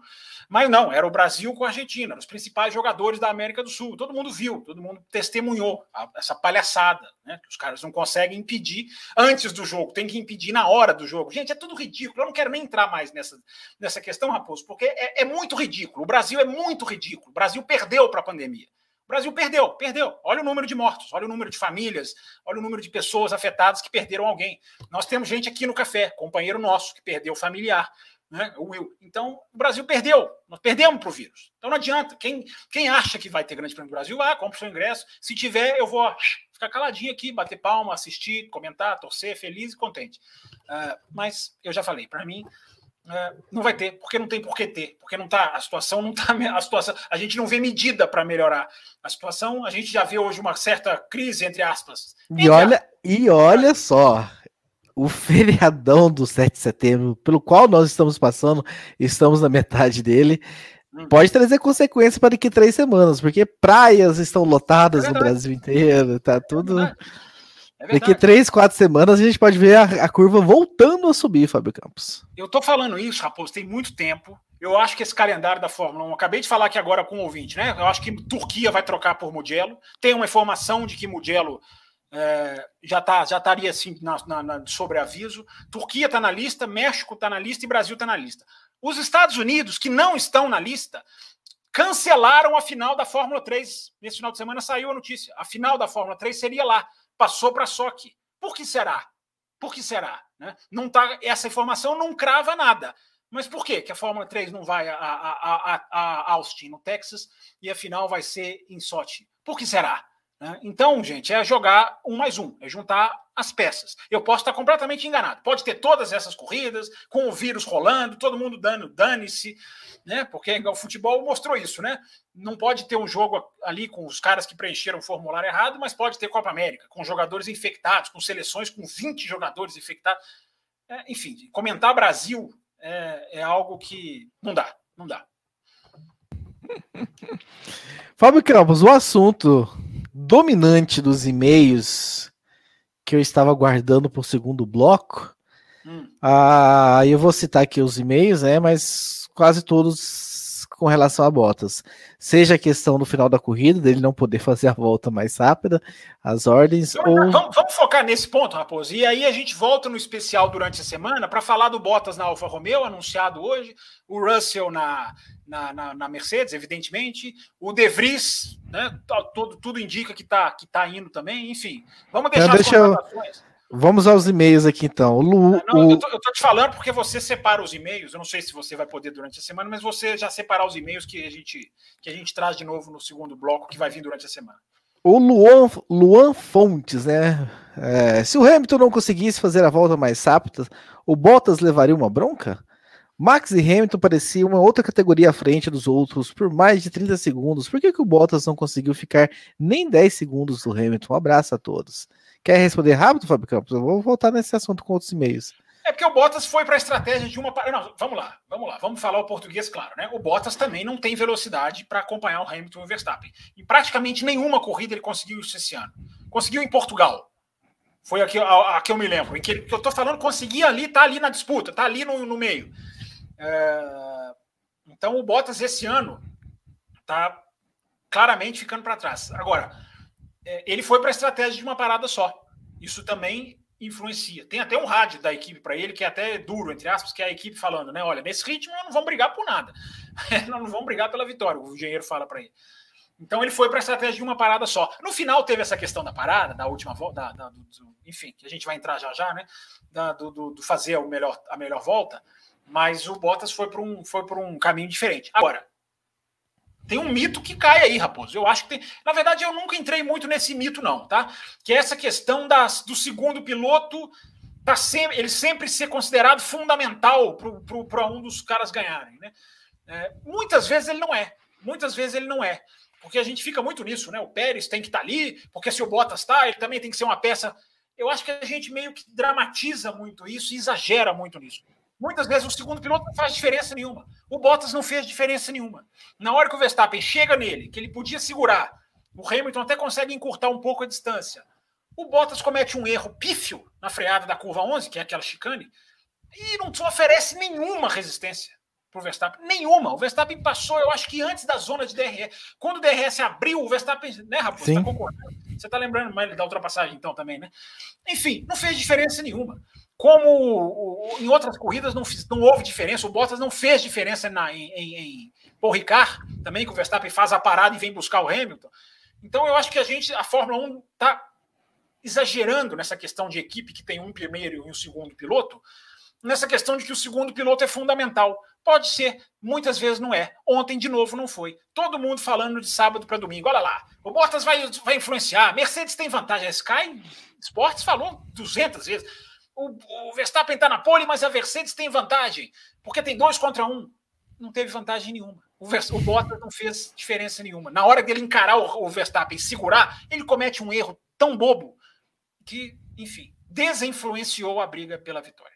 mas não, era o Brasil com a Argentina, os principais jogadores da América do Sul. Todo mundo viu, todo mundo testemunhou essa palhaçada, né? Que os caras não conseguem impedir antes do jogo, tem que impedir na hora do jogo. Gente, é tudo ridículo. Eu não quero nem entrar mais nessa, nessa questão, Raposo, porque é, é muito ridículo. O Brasil é muito ridículo. O Brasil perdeu para a pandemia. O Brasil perdeu, perdeu. Olha o número de mortos, olha o número de famílias, olha o número de pessoas afetadas que perderam alguém. Nós temos gente aqui no café, companheiro nosso, que perdeu familiar, né? o Will. Então, o Brasil perdeu, nós perdemos para o vírus. Então não adianta. Quem, quem acha que vai ter grande prêmio do Brasil, ah, compra o seu ingresso. Se tiver, eu vou ficar caladinho aqui, bater palma, assistir, comentar, torcer, feliz e contente. Uh, mas eu já falei, para mim, é, não vai ter, porque não tem por que ter, porque não tá, a situação não tá, a situação, a gente não vê medida para melhorar a situação, a gente já vê hoje uma certa crise entre aspas. Entre e olha, aspas. e olha só, o *laughs* feriadão do 7 de setembro, pelo qual nós estamos passando, estamos na metade dele, hum. pode trazer consequências para daqui três semanas, porque praias estão lotadas é no Brasil inteiro, tá tudo. É é Daqui três, quatro semanas a gente pode ver a, a, curva voltando a subir, Fábio Campos. Eu tô falando isso, Raposo, tem muito tempo. Eu acho que esse calendário da Fórmula 1, acabei de falar aqui agora com o ouvinte, né? Eu acho que Turquia vai trocar por Mugello. Tem uma informação de que Mugello é, já, tá, já estaria assim na, na, na, sobre aviso. Turquia está na lista, México está na lista e Brasil está na lista. Os Estados Unidos, que não estão na lista, cancelaram a final da Fórmula 3. Nesse final de semana saiu a notícia. A final da Fórmula 3 seria lá passou para SOC. Por que será? Por que será? Né? Não tá, essa informação não crava nada. Mas por que, que a Fórmula 3 não vai a, a, a, a Austin, no Texas, e a final vai ser em Sochi? Por que será? Né? Então, gente, é jogar um mais um, é juntar as peças. Eu posso estar completamente enganado. Pode ter todas essas corridas, com o vírus rolando, todo mundo dando dane-se, né? Porque o futebol mostrou isso, né? Não pode ter um jogo ali com os caras que preencheram o formulário errado, mas pode ter Copa América, com jogadores infectados, com seleções com 20 jogadores infectados. É, enfim, comentar Brasil é, é algo que não dá, não dá. *laughs* Fábio Campos, o assunto dominante dos e-mails que eu estava guardando para o segundo bloco. Hum. Ah, eu vou citar aqui os e-mails, né? Mas quase todos com relação a Bottas. Seja a questão no final da corrida, dele não poder fazer a volta mais rápida, as ordens. Então, ou... vamos, vamos, focar nesse ponto, Raposo. E aí a gente volta no especial durante a semana para falar do Bottas na Alfa Romeo, anunciado hoje, o Russell na, na, na, na Mercedes, evidentemente, o De Vries, né? Todo, tudo indica que está que tá indo também, enfim. Vamos deixar então, deixa eu... Vamos aos e-mails aqui então. Lu, não, o... eu, tô, eu, tô, te falando porque você separa os e-mails. Eu não sei se você vai poder durante a semana, mas você já separar os e-mails que a gente que a gente traz de novo no segundo bloco que vai vir durante a semana. O Luan, Luan Fontes, né? É, se o Hamilton não conseguisse fazer a volta mais rápida, o Bottas levaria uma bronca? Max e Hamilton pareciam uma outra categoria à frente dos outros por mais de 30 segundos. Por que, que o Bottas não conseguiu ficar nem 10 segundos do Hamilton? Um abraço a todos. Quer responder rápido, Fábio Campos? Eu vou voltar nesse assunto com outros e-mails. É porque o Bottas foi para a estratégia de uma. Não, vamos lá, vamos lá, vamos falar o português claro, né? O Bottas também não tem velocidade para acompanhar o Hamilton e o Verstappen. Em praticamente nenhuma corrida ele conseguiu isso esse ano. Conseguiu em Portugal. Foi aqui a, a que eu me lembro. Em que, que eu estou falando, conseguia ali, tá ali na disputa, tá ali no, no meio. É... Então o Bottas esse ano tá claramente ficando para trás. Agora, ele foi para a estratégia de uma parada só. Isso também influencia. Tem até um rádio da equipe para ele que é até duro, entre aspas, que é a equipe falando, né? Olha, nesse ritmo nós não vamos brigar por nada. *laughs* nós não vamos brigar pela vitória, o engenheiro fala para ele. Então ele foi para a estratégia de uma parada só. No final teve essa questão da parada, da última volta, da, do, do, enfim, que a gente vai entrar já já, né? Da, do, do, fazer o melhor, a melhor volta, mas o Bottas foi para um, um caminho diferente. Agora, tem um mito que cai aí, Raposo. Eu acho que tem. Na verdade, eu nunca entrei muito nesse mito, não, tá? Que é essa questão das, do segundo piloto tá sempre, ele sempre ser considerado fundamental para um dos caras ganharem, né? É, muitas vezes ele não é. Muitas vezes ele não é. Porque a gente fica muito nisso, né? O Pérez tem que estar tá ali, porque se o Bottas está, ele também tem que ser uma peça. Eu acho que a gente meio que dramatiza muito isso e exagera muito nisso. Muitas vezes o segundo piloto não faz diferença nenhuma. O Bottas não fez diferença nenhuma. Na hora que o Verstappen chega nele, que ele podia segurar, o Hamilton até consegue encurtar um pouco a distância. O Bottas comete um erro pífio na freada da curva 11, que é aquela chicane, e não oferece nenhuma resistência para o Verstappen. Nenhuma. O Verstappen passou, eu acho que antes da zona de DRS. Quando o DRS abriu, o Verstappen. Né, Raposo? Tá Você está lembrando mais da ultrapassagem, então, também, né? Enfim, não fez diferença nenhuma. Como em outras corridas não, não houve diferença, o Bottas não fez diferença na, em, em, em Paul Ricard, também que o Verstappen faz a parada e vem buscar o Hamilton. Então eu acho que a gente, a Fórmula 1 está exagerando nessa questão de equipe que tem um primeiro e um segundo piloto, nessa questão de que o segundo piloto é fundamental. Pode ser, muitas vezes não é. Ontem, de novo, não foi. Todo mundo falando de sábado para domingo. Olha lá, o Bottas vai, vai influenciar. Mercedes tem vantagem. A Sky Sports falou 200 vezes o, Verstappen está na pole, mas a Mercedes tem vantagem, porque tem dois contra um. Não teve vantagem nenhuma. O, o Bottas não fez diferença nenhuma. Na hora dele encarar o Verstappen e segurar, ele comete um erro tão bobo que, enfim, desinfluenciou a briga pela vitória.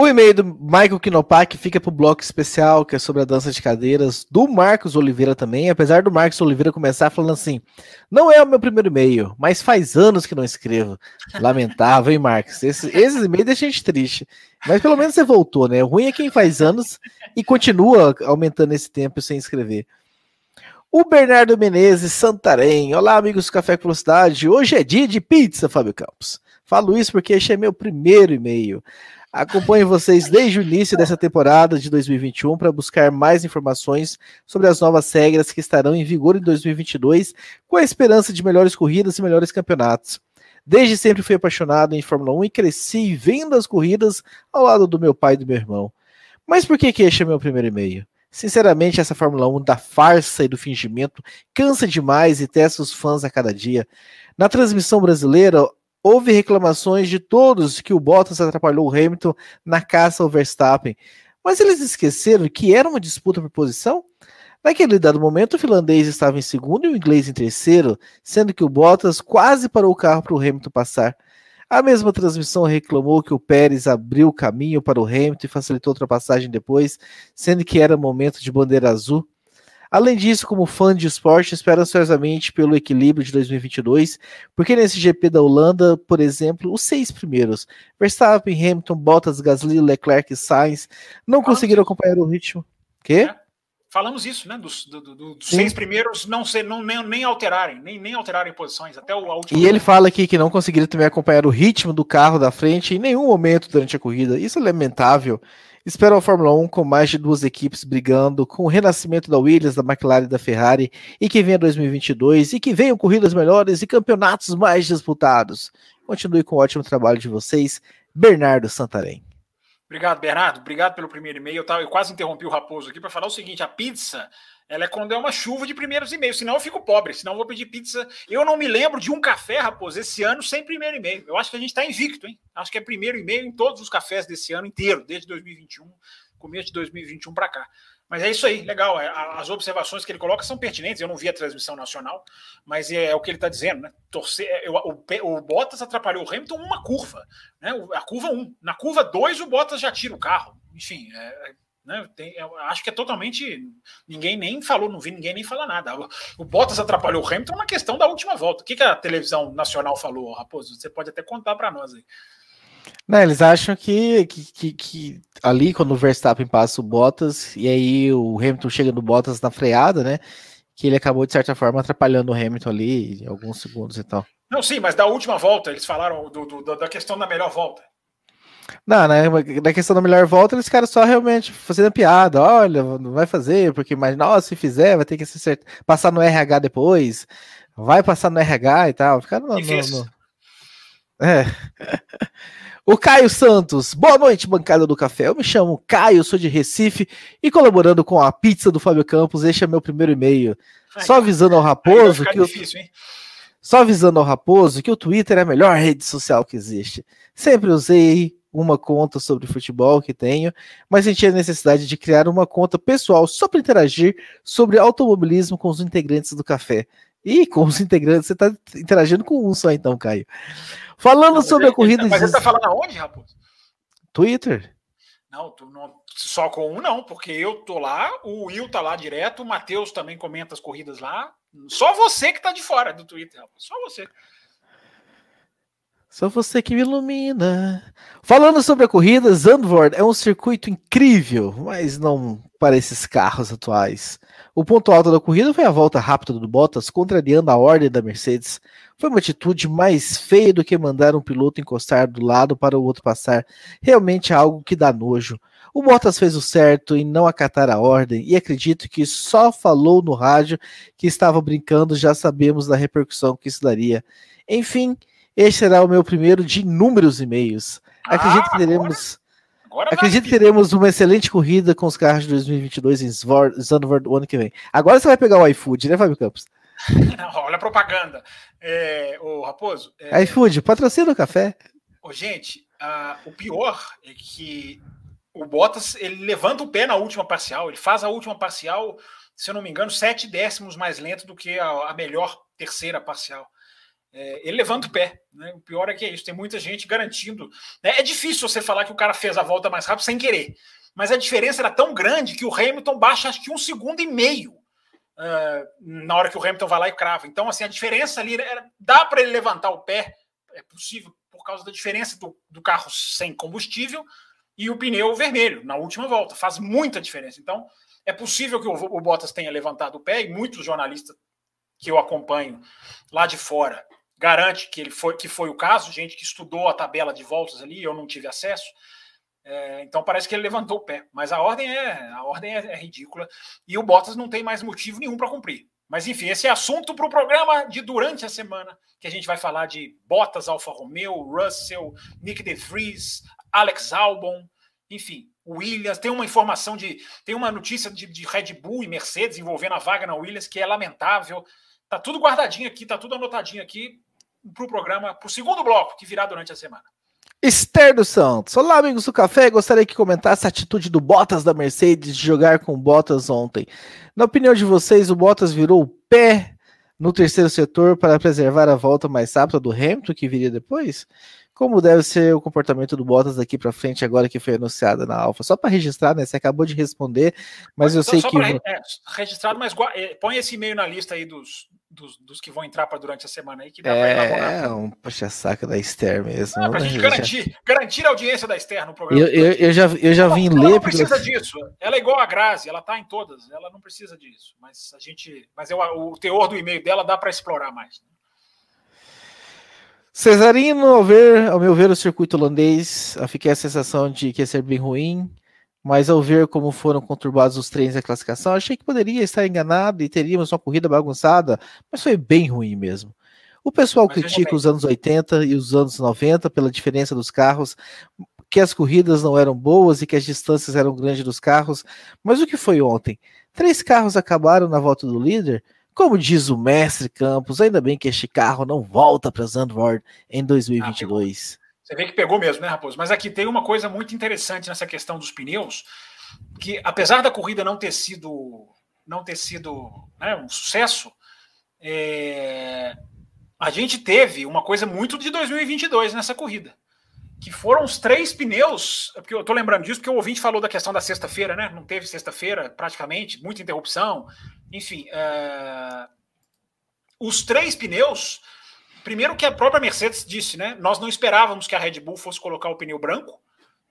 O e-mail do Michael Kinopak fica para o bloco especial, que é sobre a dança de cadeiras, do Marcos Oliveira também. Apesar do Marcos Oliveira começar falando assim: não é o meu primeiro e-mail, mas faz anos que não escrevo. *laughs* Lamentável, hein, Marcos? Esse, esses e-mails deixam a gente triste. Mas pelo menos você voltou, né? O ruim é quem faz anos e continua aumentando esse tempo sem escrever. O Bernardo Menezes Santarém. Olá, amigos do Café com Velocidade. Hoje é dia de pizza, Fábio Campos. Falo isso porque este é meu primeiro e-mail. Acompanho vocês desde o início dessa temporada de 2021 para buscar mais informações sobre as novas regras que estarão em vigor em 2022, com a esperança de melhores corridas e melhores campeonatos. Desde sempre fui apaixonado em Fórmula 1 e cresci vendo as corridas ao lado do meu pai e do meu irmão. Mas por que que este é meu primeiro e-mail? Sinceramente, essa Fórmula 1 da farsa e do fingimento cansa demais e testa os fãs a cada dia. Na transmissão brasileira, houve reclamações de todos que o Bottas atrapalhou o Hamilton na caça ao Verstappen. Mas eles esqueceram que era uma disputa por posição? Naquele dado momento, o finlandês estava em segundo e o inglês em terceiro, sendo que o Bottas quase parou o carro para o Hamilton passar. A mesma transmissão reclamou que o Pérez abriu o caminho para o Hamilton e facilitou a ultrapassagem depois, sendo que era momento de bandeira azul. Além disso, como fã de esporte, espero ansiosamente pelo equilíbrio de 2022, porque nesse GP da Holanda, por exemplo, os seis primeiros, Verstappen, Hamilton, Bottas, Gasly, Leclerc e Sainz, não conseguiram acompanhar o ritmo. Quê? É falamos isso, né? Dos, do, do, dos seis primeiros não ser, não, nem, nem alterarem, nem, nem alterarem posições até o último. E ele fala aqui que não conseguiram também acompanhar o ritmo do carro da frente em nenhum momento durante a corrida. Isso é lamentável. Espero a Fórmula 1 com mais de duas equipes brigando, com o renascimento da Williams, da McLaren e da Ferrari, e que venha 2022, e que venham corridas melhores e campeonatos mais disputados. Continue com o ótimo trabalho de vocês, Bernardo Santarém. Obrigado, Bernardo. Obrigado pelo primeiro e-mail. Eu, eu quase interrompi o Raposo aqui para falar o seguinte: a pizza ela é quando é uma chuva de primeiros e-mails, senão eu fico pobre, senão eu vou pedir pizza. Eu não me lembro de um café, Raposo, esse ano sem primeiro e-mail. Eu acho que a gente está invicto, hein? Acho que é primeiro e-mail em todos os cafés desse ano inteiro, desde 2021, começo de 2021 para cá. Mas é isso aí, legal. É, as observações que ele coloca são pertinentes. Eu não vi a transmissão nacional, mas é, o que ele está dizendo, né? Torcer, é, o, o, Bottas atrapalhou o Hamilton uma curva, né? A curva 1. Na curva 2, o Bottas já tira o carro. Enfim, é, né? Tem, acho que é totalmente. Ninguém nem falou, não vi ninguém nem falar nada. O, o Bottas atrapalhou o Hamilton é uma questão da última volta. O que, que a televisão nacional falou, Raposo? Você pode até contar para nós aí. Não, eles acham que, que, que, que, ali, quando o Verstappen passa o Bottas, e aí o Hamilton chega no Bottas na freada, né? Que ele acabou, de certa forma, atrapalhando o Hamilton ali alguns segundos e tal. Não, sim, mas da última volta, eles falaram do, do, da questão da melhor volta. Não, né? Na questão da melhor volta, eles ficaram só realmente fazendo piada. Olha, não vai fazer, porque mas nossa, se fizer, vai ter que se passar no RH depois. Vai passar no RH e tal. Ficaram no, no, no... É. *laughs* O Caio Santos, boa noite, bancada do café. Eu me chamo Caio, sou de Recife e colaborando com a pizza do Fábio Campos, este é meu primeiro e-mail. Só avisando ao Raposo que difícil, o... Só avisando ao Raposo que o Twitter é a melhor rede social que existe. Sempre usei uma conta sobre futebol que tenho, mas senti a necessidade de criar uma conta pessoal só para interagir sobre automobilismo com os integrantes do café. E com os integrantes, você está interagindo com um só então, Caio. Falando não, sobre a corrida. Mas você está falando aonde, Raposo? Twitter. Não, não, só com um não, porque eu tô lá, o Will tá lá direto, o Matheus também comenta as corridas lá. Só você que tá de fora do Twitter, Raposo. Só você. Só você que me ilumina. Falando sobre a corrida, Zandvoort é um circuito incrível, mas não para esses carros atuais. O ponto alto da corrida foi a volta rápida do Bottas, contrariando a ordem da Mercedes. Foi uma atitude mais feia do que mandar um piloto encostar do lado para o outro passar. Realmente é algo que dá nojo. O Bottas fez o certo em não acatar a ordem e acredito que só falou no rádio que estava brincando, já sabemos da repercussão que isso daria. Enfim, este será o meu primeiro de inúmeros e-mails. Acredito ah, que teremos. Agora, agora acredito que teremos uma excelente corrida com os carros de 2022 em Zandvoort o ano que vem. Agora você vai pegar o iFood, né, Fábio Campos? *laughs* Olha a propaganda. É, o Raposo. É... iFood, patrocina o café. Ô, gente, o pior é que o Bottas ele levanta o pé na última parcial. Ele faz a última parcial, se eu não me engano, sete décimos mais lento do que a, a melhor terceira parcial é, ele levanta o pé. Né? O pior é que é isso, tem muita gente garantindo. Né? É difícil você falar que o cara fez a volta mais rápido sem querer, mas a diferença era tão grande que o Hamilton baixa acho que um segundo e meio uh, na hora que o Hamilton vai lá e crava. Então, assim, a diferença ali era, dá para ele levantar o pé, é possível por causa da diferença do, do carro sem combustível e o pneu vermelho na última volta. Faz muita diferença. Então, é possível que o, o Bottas tenha levantado o pé e muitos jornalistas que eu acompanho lá de fora garante que ele foi que foi o caso, gente que estudou a tabela de voltas ali, eu não tive acesso. É, então parece que ele levantou o pé, mas a ordem é a ordem é, é ridícula e o Bottas não tem mais motivo nenhum para cumprir. Mas enfim, esse é assunto para o programa de durante a semana, que a gente vai falar de Bottas, Alfa Romeo, Russell, Nick De Vries, Alex Albon, enfim, Williams, tem uma informação de. Tem uma notícia de, de Red Bull e Mercedes envolvendo a vaga na Williams, que é lamentável. Tá tudo guardadinho aqui, tá tudo anotadinho aqui para o programa, para o segundo bloco que virá durante a semana. Esther dos Santos. Olá, amigos do café. Gostaria que comentasse a atitude do Bottas da Mercedes de jogar com Bottas ontem. Na opinião de vocês, o Bottas virou o pé no terceiro setor para preservar a volta mais rápida do Hamilton que viria depois? Como deve ser o comportamento do Bottas daqui para frente agora que foi anunciada na Alfa? Só para registrar, né? Você acabou de responder, mas, mas eu sei que. É, registrado, mas é, põe esse e-mail na lista aí dos, dos, dos que vão entrar para durante a semana aí, que dá é, É, um puxa-saca da Esther mesmo. Ah, para gente garantir, garantir a audiência da Esther no programa. Eu, eu, eu já, eu já vim ela ler. Ela não precisa porque... disso. Ela é igual a Grazi, ela tá em todas, ela não precisa disso. Mas a gente. Mas eu, o teor do e-mail dela dá para explorar mais. Cesarino, ao, ver, ao meu ver, o circuito holandês, fiquei a sensação de que ia ser bem ruim mas ao ver como foram conturbados os treinos da classificação, achei que poderia estar enganado e teríamos uma corrida bagunçada, mas foi bem ruim mesmo. O pessoal mas critica os anos 80 e os anos 90 pela diferença dos carros, que as corridas não eram boas e que as distâncias eram grandes dos carros, mas o que foi ontem? Três carros acabaram na volta do líder? Como diz o mestre Campos, ainda bem que este carro não volta para Zandvoort em 2022. Ah, você vê que pegou mesmo, né, Raposo? Mas aqui tem uma coisa muito interessante nessa questão dos pneus, que apesar da corrida não ter sido não ter sido né, um sucesso, é... a gente teve uma coisa muito de 2022 nessa corrida, que foram os três pneus, porque eu tô lembrando disso porque o ouvinte falou da questão da sexta-feira, né? Não teve sexta-feira praticamente, muita interrupção, enfim, é... os três pneus Primeiro que a própria Mercedes disse, né? Nós não esperávamos que a Red Bull fosse colocar o pneu branco.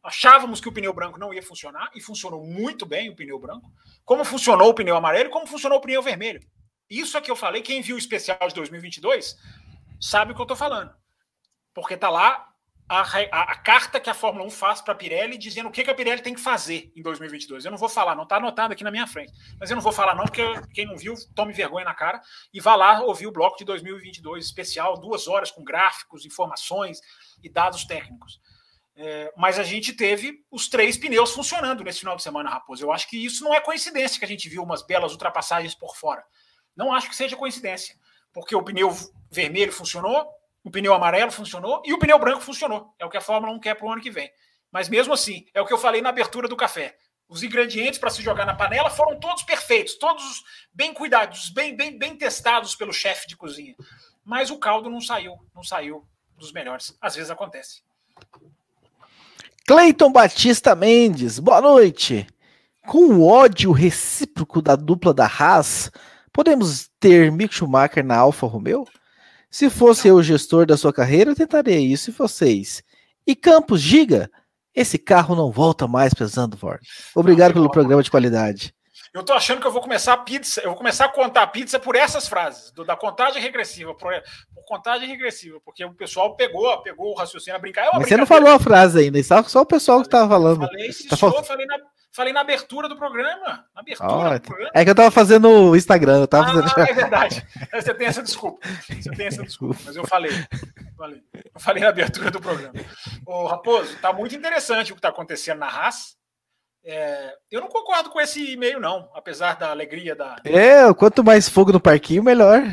Achávamos que o pneu branco não ia funcionar e funcionou muito bem o pneu branco. Como funcionou o pneu amarelo como funcionou o pneu vermelho. Isso é que eu falei. Quem viu o especial de 2022 sabe o que eu estou falando. Porque tá lá a, a, a, carta que a Fórmula 1 faz para a Pirelli dizendo o que, que a Pirelli tem que fazer em 2022. Eu não vou falar, não está anotado aqui na minha frente, mas eu não vou falar não, porque quem não viu, tome vergonha na cara e vá lá ouvir o bloco de 2022 especial, duas horas com gráficos, informações e dados técnicos. É, mas a gente teve os três pneus funcionando nesse final de semana, Raposo. Eu acho que isso não é coincidência que a gente viu umas belas ultrapassagens por fora. Não acho que seja coincidência, porque o pneu vermelho funcionou, o pneu amarelo funcionou e o pneu branco funcionou. É o que a Fórmula 1 quer para o ano que vem. Mas mesmo assim, é o que eu falei na abertura do café. Os ingredientes para se jogar na panela foram todos perfeitos, todos bem cuidados, bem, bem, bem testados pelo chefe de cozinha. Mas o caldo não saiu, não saiu dos melhores. Às vezes acontece. Cleiton Batista Mendes, boa noite. Com o ódio recíproco da dupla da Haas, podemos ter Mick Schumacher na Alfa Romeo? Se fosse eu o gestor da sua carreira, eu tentaria isso. E vocês? E Campos, diga, esse carro não volta mais para Zandvoort. Obrigado pelo programa de qualidade. Eu tô achando que eu vou começar a pizza, eu vou começar a contar a pizza por essas frases, do, da contagem regressiva, por, por, contagem regressiva, porque o pessoal pegou, pegou o raciocínio a brincar. É Mas você não falou a frase ainda, só, só o pessoal que estava falando. Falei, tá sou, falei na, Falei na abertura do programa. Na abertura oh, do programa. É que eu tava fazendo o Instagram. Eu tava ah, fazendo... é verdade. Você tem essa desculpa. Você tem essa desculpa. Mas eu falei. falei. Eu falei na abertura do programa. Ô, Raposo, tá muito interessante o que está acontecendo na Haas. É, eu não concordo com esse e-mail, não, apesar da alegria da. É, quanto mais fogo no parquinho, melhor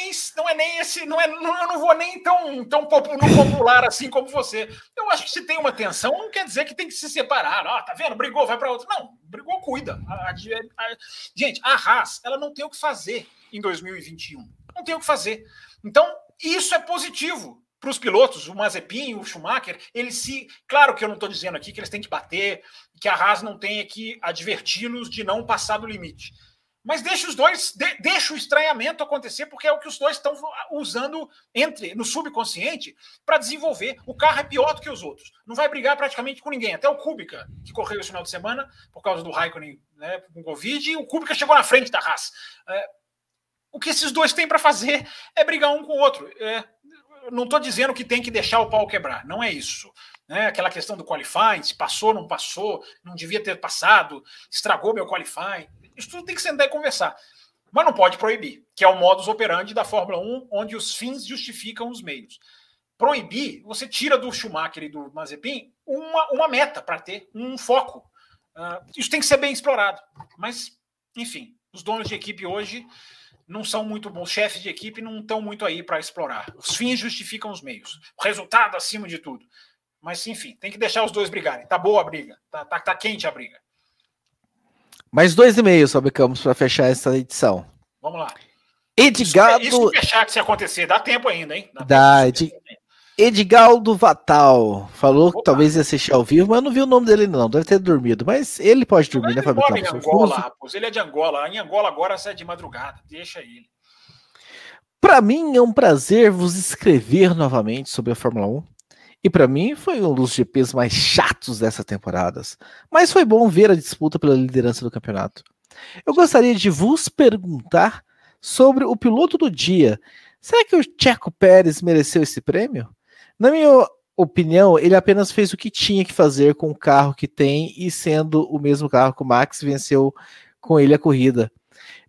nem, não é nem esse, não é, não, eu não vou nem tão, tão popular assim como você. Eu acho que se tem uma tensão, não quer dizer que tem que se separar. Ah, tá vendo? Brigou, vai para outro. Não, brigou, cuida. A, a, a, gente, a Haas, ela não tem o que fazer em 2021. Não tem o que fazer. Então, isso é positivo para os pilotos, o Mazepin, o Schumacher, eles se. Claro que eu não estou dizendo aqui que eles têm que bater, que a Haas não tenha que adverti-los de não passar do limite. Mas deixa os dois, de, deixa o estranhamento acontecer, porque é o que os dois estão usando entre no subconsciente para desenvolver. O carro é pior do que os outros. Não vai brigar praticamente com ninguém. Até o Kubica, que correu esse final de semana por causa do Raikkonen né, com Covid, o Kubica chegou na frente da Haas. É, o que esses dois têm para fazer é brigar um com o outro. É, não estou dizendo que tem que deixar o pau quebrar, não é isso. Né? Aquela questão do qualifying, se passou, não passou, não devia ter passado, estragou meu qualifying. Isso tudo tem que sentar e conversar. Mas não pode proibir, que é o modus operandi da Fórmula 1, onde os fins justificam os meios. Proibir, você tira do Schumacher e do Mazepin uma, uma meta para ter, um foco. Uh, isso tem que ser bem explorado. Mas, enfim, os donos de equipe hoje não são muito bons, chefes de equipe não estão muito aí para explorar. Os fins justificam os meios. O resultado acima de tudo. Mas, enfim, tem que deixar os dois brigarem. Tá boa a briga. Tá, tá, tá quente a briga. Mais dois e meio sobre Campos para fechar essa edição. Vamos lá. Edgardo. Isso, isso se acontecer, dá tempo ainda, hein? Dá. dá Ed... Edgaldo Vatal falou Opa. que talvez ia assistir ao vivo, mas eu não vi o nome dele, não. Deve ter dormido. Mas ele pode dormir, né, Fábio Campos? Angola. Ele é de Angola. Em Angola agora sai de madrugada. Deixa ele. Para mim é um prazer vos escrever novamente sobre a Fórmula 1. E para mim foi um dos GPs mais chatos dessas temporadas. Mas foi bom ver a disputa pela liderança do campeonato. Eu gostaria de vos perguntar sobre o piloto do dia. Será que o Checo Pérez mereceu esse prêmio? Na minha opinião, ele apenas fez o que tinha que fazer com o carro que tem e sendo o mesmo carro que o Max venceu com ele a corrida.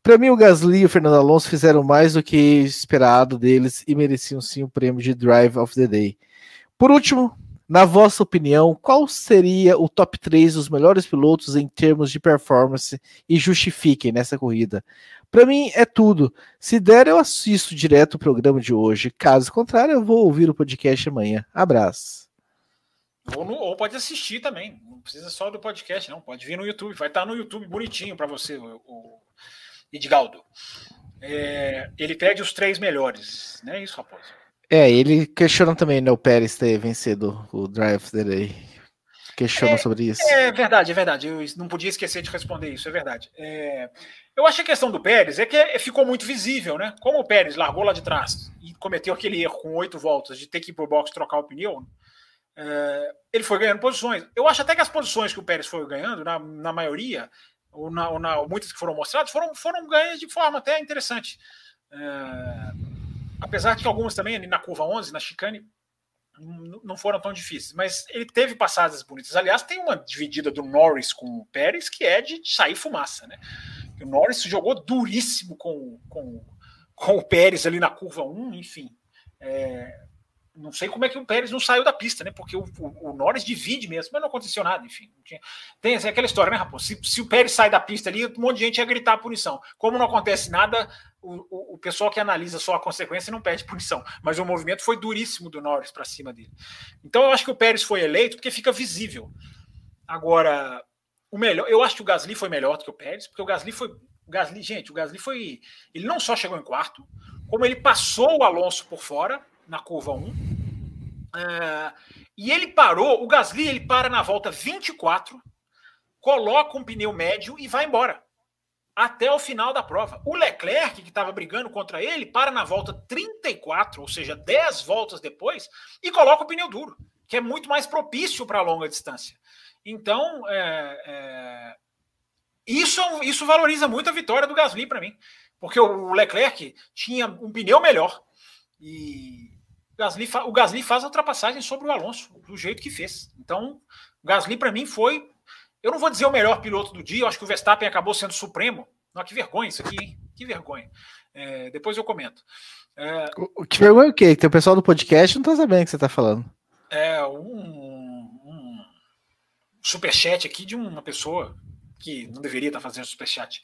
Para mim, o Gasly e o Fernando Alonso fizeram mais do que esperado deles e mereciam sim o prêmio de Drive of the Day. Por último, na vossa opinião, qual seria o top 3 dos melhores pilotos em termos de performance e justifiquem nessa corrida? Para mim é tudo. Se der, eu assisto direto o programa de hoje. Caso contrário, eu vou ouvir o podcast amanhã. Abraço. Ou, no, ou pode assistir também. Não precisa só do podcast, não. Pode vir no YouTube. Vai estar no YouTube bonitinho para você, o, o Edgaldo. É, ele pede os três melhores, né? Isso, Raposo. É, ele questiona também né, o Pérez ter vencido o Drive dele. Questiona é, sobre isso. É verdade, é verdade. Eu não podia esquecer de responder isso, é verdade. É, eu acho que a questão do Pérez é que ficou muito visível, né? Como o Pérez largou lá de trás e cometeu aquele erro com oito voltas de ter que ir pro box trocar o pneu, é, ele foi ganhando posições. Eu acho até que as posições que o Pérez foi ganhando, na, na maioria, ou, na, ou na, muitas que foram mostradas, foram, foram ganhas de forma até interessante. É, apesar de que algumas também ali na curva 11, na chicane, não foram tão difíceis, mas ele teve passadas bonitas. Aliás, tem uma dividida do Norris com o Pérez que é de sair fumaça, né? O Norris jogou duríssimo com, com, com o Pérez ali na curva 1, enfim. É, não sei como é que o Pérez não saiu da pista, né? Porque o, o, o Norris divide mesmo, mas não aconteceu nada, enfim. Tinha... Tem assim, aquela história, né, Raposo? Se, se, o Pérez sai da pista ali, um monte de gente ia gritar a punição. Como não acontece nada, o, o, pessoal que analisa só a consequência não pede punição. Mas o movimento foi duríssimo do Norris para cima dele. Então eu acho que o Pérez foi eleito porque fica visível. Agora, o melhor, eu acho que o Gasly foi melhor do que o Pérez, porque o Gasly foi. O Gasly, gente, o Gasly foi. Ele não só chegou em quarto, como ele passou o Alonso por fora na curva 1. É, e ele parou, o Gasly ele para na volta 24, coloca um pneu médio e vai embora. Até o final da prova. O Leclerc, que estava brigando contra ele, para na volta 34, ou seja, 10 voltas depois, e coloca o pneu duro, que é muito mais propício para longa distância. Então, é, é, isso, isso valoriza muito a vitória do Gasly para mim. Porque o Leclerc tinha um pneu melhor. E Gasly, o Gasly faz a ultrapassagem sobre o Alonso, do jeito que fez. Então, o Gasly, para mim, foi. Eu não vou dizer o melhor piloto do dia, eu acho que o Verstappen acabou sendo supremo. Não, que vergonha isso aqui, hein? Que vergonha. É, depois eu comento. É, o, que vergonha o quê? Que o pessoal do podcast não tá sabendo o que você tá falando. É, um, um superchat aqui de uma pessoa que não deveria estar tá fazendo superchat.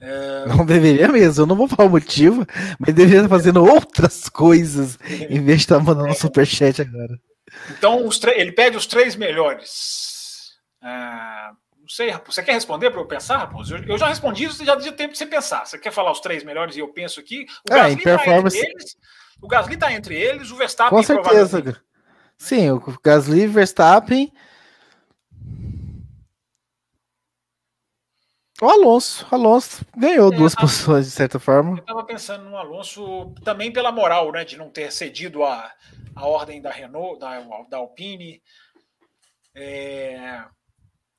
É... Não deveria mesmo, eu não vou falar o motivo, mas deveria estar fazendo outras coisas *laughs* em vez de estar mandando um superchat agora. Então, ele pede os três melhores. Ah, não sei, Raposo, você quer responder para eu pensar, Raposo? Eu, eu já respondi isso, já deu tempo de você pensar. Você quer falar os três melhores e eu penso aqui? O ah, Gasly está entre eles, o Gasly está entre eles, o Verstappen. Com certeza. Sim, o Gasly, Verstappen O Alonso, Alonso ganhou é, duas a, posições de certa forma. Eu estava pensando no Alonso também pela moral, né, de não ter cedido a, a ordem da Renault, da, da Alpine. É,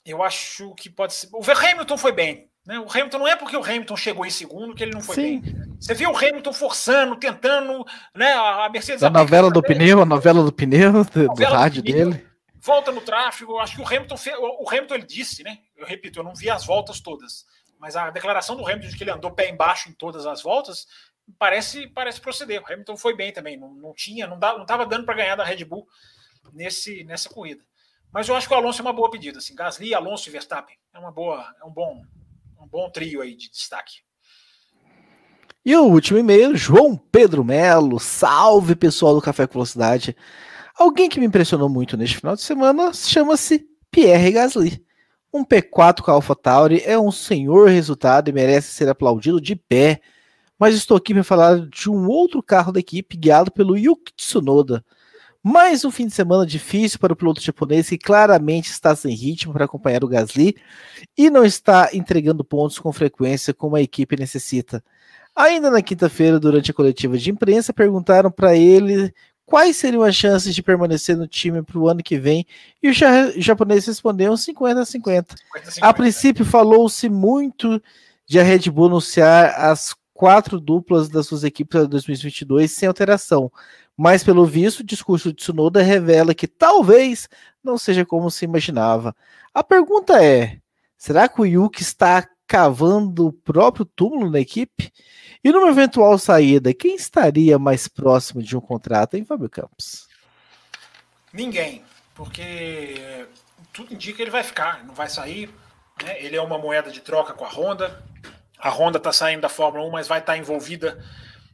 eu acho que pode ser. O Hamilton foi bem. Né? O Hamilton não é porque o Hamilton chegou em segundo que ele não foi Sim. bem. Você viu o Hamilton forçando, tentando, né? A Mercedes. A novela do pneu, a novela do pneu, do, do rádio dele volta no tráfego. Acho que o Hamilton, o Hamilton ele disse, né? Eu repito, eu não vi as voltas todas, mas a declaração do Hamilton de que ele andou pé embaixo em todas as voltas parece parece proceder. O Hamilton foi bem também, não, não tinha, não estava dando para ganhar da Red Bull nesse nessa corrida. Mas eu acho que o Alonso é uma boa pedida. Assim, Gasly, Alonso e Verstappen. É uma boa, é um bom, um bom trio aí de destaque. E o último e-mail, João Pedro Melo. Salve pessoal do Café com Velocidade. Alguém que me impressionou muito neste final de semana chama-se Pierre Gasly. Um P4 com a AlphaTauri é um senhor resultado e merece ser aplaudido de pé. Mas estou aqui para falar de um outro carro da equipe guiado pelo Yuki Tsunoda. Mais um fim de semana difícil para o piloto japonês que claramente está sem ritmo para acompanhar o Gasly e não está entregando pontos com frequência como a equipe necessita. Ainda na quinta-feira, durante a coletiva de imprensa, perguntaram para ele quais seriam as chances de permanecer no time para o ano que vem e o japonês respondeu 50 a 50. 50, A princípio, falou-se muito de a Red Bull anunciar as quatro duplas das suas equipes para 2022 sem alteração. Mas, pelo visto, o discurso de Tsunoda revela que talvez não seja como se imaginava. A pergunta é: será que o Yuki está cavando o próprio túmulo na equipe? E numa eventual saída, quem estaria mais próximo de um contrato, em Fábio Campos? Ninguém, porque tudo indica que ele vai ficar, não vai sair. Né? Ele é uma moeda de troca com a Honda. A Honda está saindo da Fórmula 1, mas vai estar tá envolvida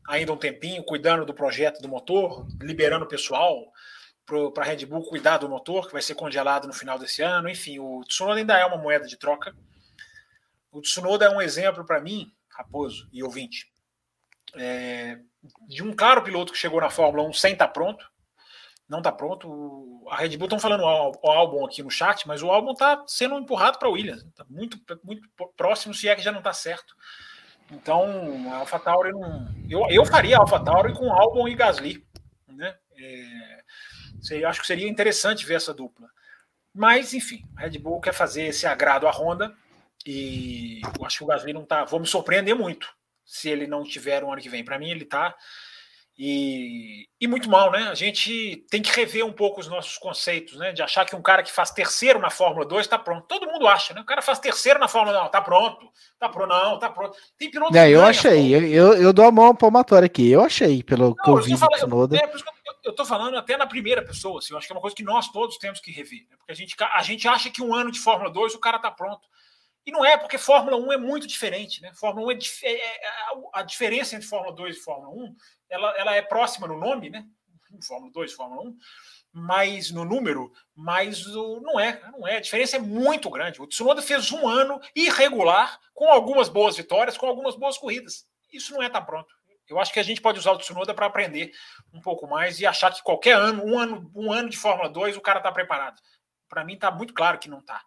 ainda um tempinho, cuidando do projeto do motor, liberando o pessoal para a Red Bull cuidar do motor, que vai ser congelado no final desse ano. Enfim, o Tsunoda ainda é uma moeda de troca. O Tsunoda é um exemplo para mim, Raposo e ouvinte, é, de um claro piloto que chegou na Fórmula 1 sem estar tá pronto. Não está pronto. A Red Bull estão falando o álbum aqui no chat, mas o álbum está sendo empurrado para o Williams. Está muito, muito próximo, se é que já não está certo. Então, a AlphaTauri não. Eu, eu faria a AlphaTauri com Albon e Gasly. Né? É, seria, acho que seria interessante ver essa dupla. Mas, enfim, a Red Bull quer fazer esse agrado à Honda. E eu acho que o Gasly não tá. Vou me surpreender muito se ele não tiver um ano que vem. Para mim, ele está e, e, muito mal, né? A gente tem que rever um pouco os nossos conceitos, né? De achar que um cara que faz terceiro na Fórmula 2 está pronto. Todo mundo acha, né? O cara faz terceiro na Fórmula 2, tá pronto, tá pronto, não, tá pronto. Tem piloto é, Eu achei, eu, eu dou a mão palmatória aqui, eu achei, pelo não, que eu vi do Tsunoda. É, eu tô falando até na primeira pessoa, assim, eu acho que é uma coisa que nós todos temos que rever, né? porque a gente, a gente acha que um ano de Fórmula 2 o cara tá pronto. E não é, porque Fórmula 1 é muito diferente, né? Fórmula 1 é, é, é a diferença entre Fórmula 2 e Fórmula 1, ela, ela é próxima no nome, né? Fórmula 2, Fórmula 1, mas no número, mas o, não é, não é. A diferença é muito grande. O Tsunoda fez um ano irregular, com algumas boas vitórias, com algumas boas corridas. Isso não é tá pronto. Eu acho que a gente pode usar o Tsunoda para aprender um pouco mais e achar que qualquer ano, um ano, um ano de Fórmula 2, o cara está preparado. Para mim está muito claro que não está.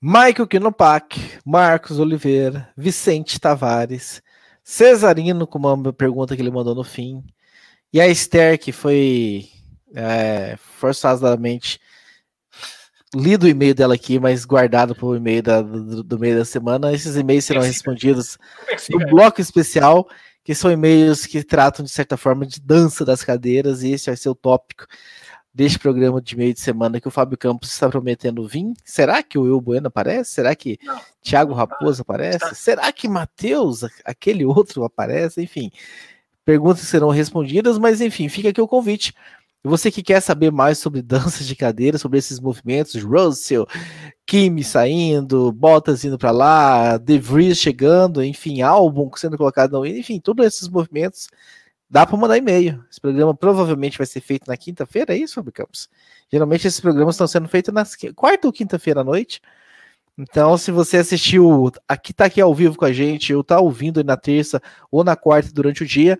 Michael Kinopak, Marcos Oliveira, Vicente Tavares, Cesarino, com uma pergunta que ele mandou no fim, e a Esther, que foi é, forçadamente lido o e-mail dela aqui, mas guardado para o e-mail da, do, do, meio da semana. Esses e-mails serão respondidos no bloco especial, que são e-mails que tratam, de certa forma, de dança das cadeiras, e esse vai ser o tópico deste programa de meio de semana que o Fábio Campos está prometendo vir. Será que o Will Bueno aparece? Será que não, Thiago Raposo aparece? Será que Matheus, aquele outro, aparece? Enfim, perguntas serão respondidas, mas enfim, fica aqui o convite. Você que quer saber mais sobre danças de cadeira, sobre esses movimentos, Russell, Kimi saindo, Bottas indo para lá, De Vries chegando, enfim, álbum sendo colocado, enfim, todos esses movimentos Dá para mandar e-mail. Esse programa provavelmente vai ser feito na quinta-feira, é isso, Fábio Campos? Geralmente esses programas estão sendo feitos na quarta ou quinta-feira à noite. Então, se você assistiu, aqui tá aqui ao vivo com a gente, ou tá ouvindo na terça ou na quarta durante o dia,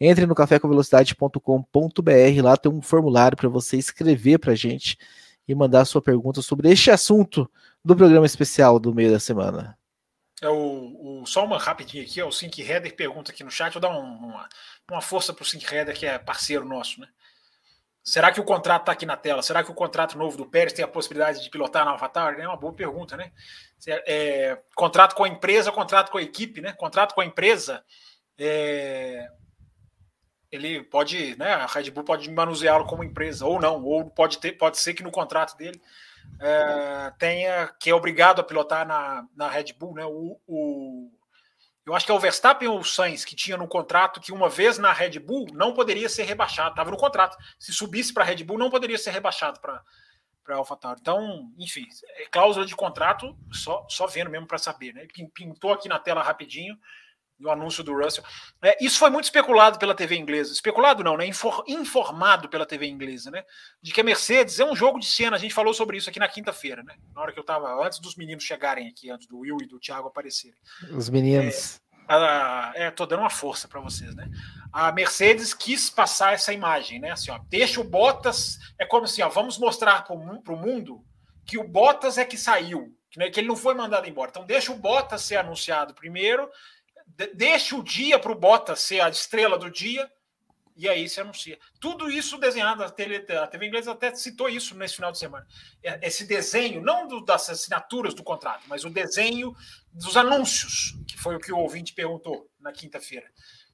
entre no cafécomvelocidade.com.br, lá tem um formulário para você escrever para a gente e mandar a sua pergunta sobre este assunto do programa especial do meio da semana. É o, o só uma rapidinho aqui, ó, o Sync Header pergunta aqui no chat, vou dar um, uma, uma força para o Sync Header, que é parceiro nosso, né? Será que o contrato está aqui na tela? Será que o contrato novo do Pérez tem a possibilidade de pilotar na AlphaTauri? É uma boa pergunta, né? É, contrato com a empresa, contrato com a equipe, né? Contrato com a empresa, é, ele pode, né? A Red Bull pode manuseá-lo como empresa ou não, ou pode ter, pode ser que no contrato dele é, tenha que é obrigado a pilotar na, na Red Bull, né? O, o Eu acho que é o Verstappen ou o Sainz que tinha no contrato que uma vez na Red Bull não poderia ser rebaixado. Estava no contrato. Se subisse para a Red Bull, não poderia ser rebaixado para para AlphaTauri. Então, enfim, é cláusula de contrato, só, só vendo mesmo para saber. Né? Pintou aqui na tela rapidinho o anúncio do Russell. É, isso foi muito especulado pela TV inglesa. Especulado não, né? Infor, informado pela TV inglesa, né? De que a Mercedes é um jogo de cena. A gente falou sobre isso aqui na quinta-feira, né? Na hora que eu estava, antes dos meninos chegarem aqui, antes do Will e do Thiago aparecerem. Os meninos. É, a, é, tô dando uma força para vocês, né? A Mercedes quis passar essa imagem, né? Assim, ó, deixa o Bottas, é como assim, ó, vamos mostrar para o mundo que o Bottas é que saiu, que, né, que ele não foi mandado embora. Então deixa o Bottas ser anunciado primeiro, deixa o dia para o Bottas ser a estrela do dia e aí se anuncia. Tudo isso desenhado, a TV, a TV inglesa até citou isso nesse final de semana. É, esse desenho, não do, das assinaturas do contrato, mas o desenho dos anúncios, que foi o que o ouvinte perguntou na quinta-feira.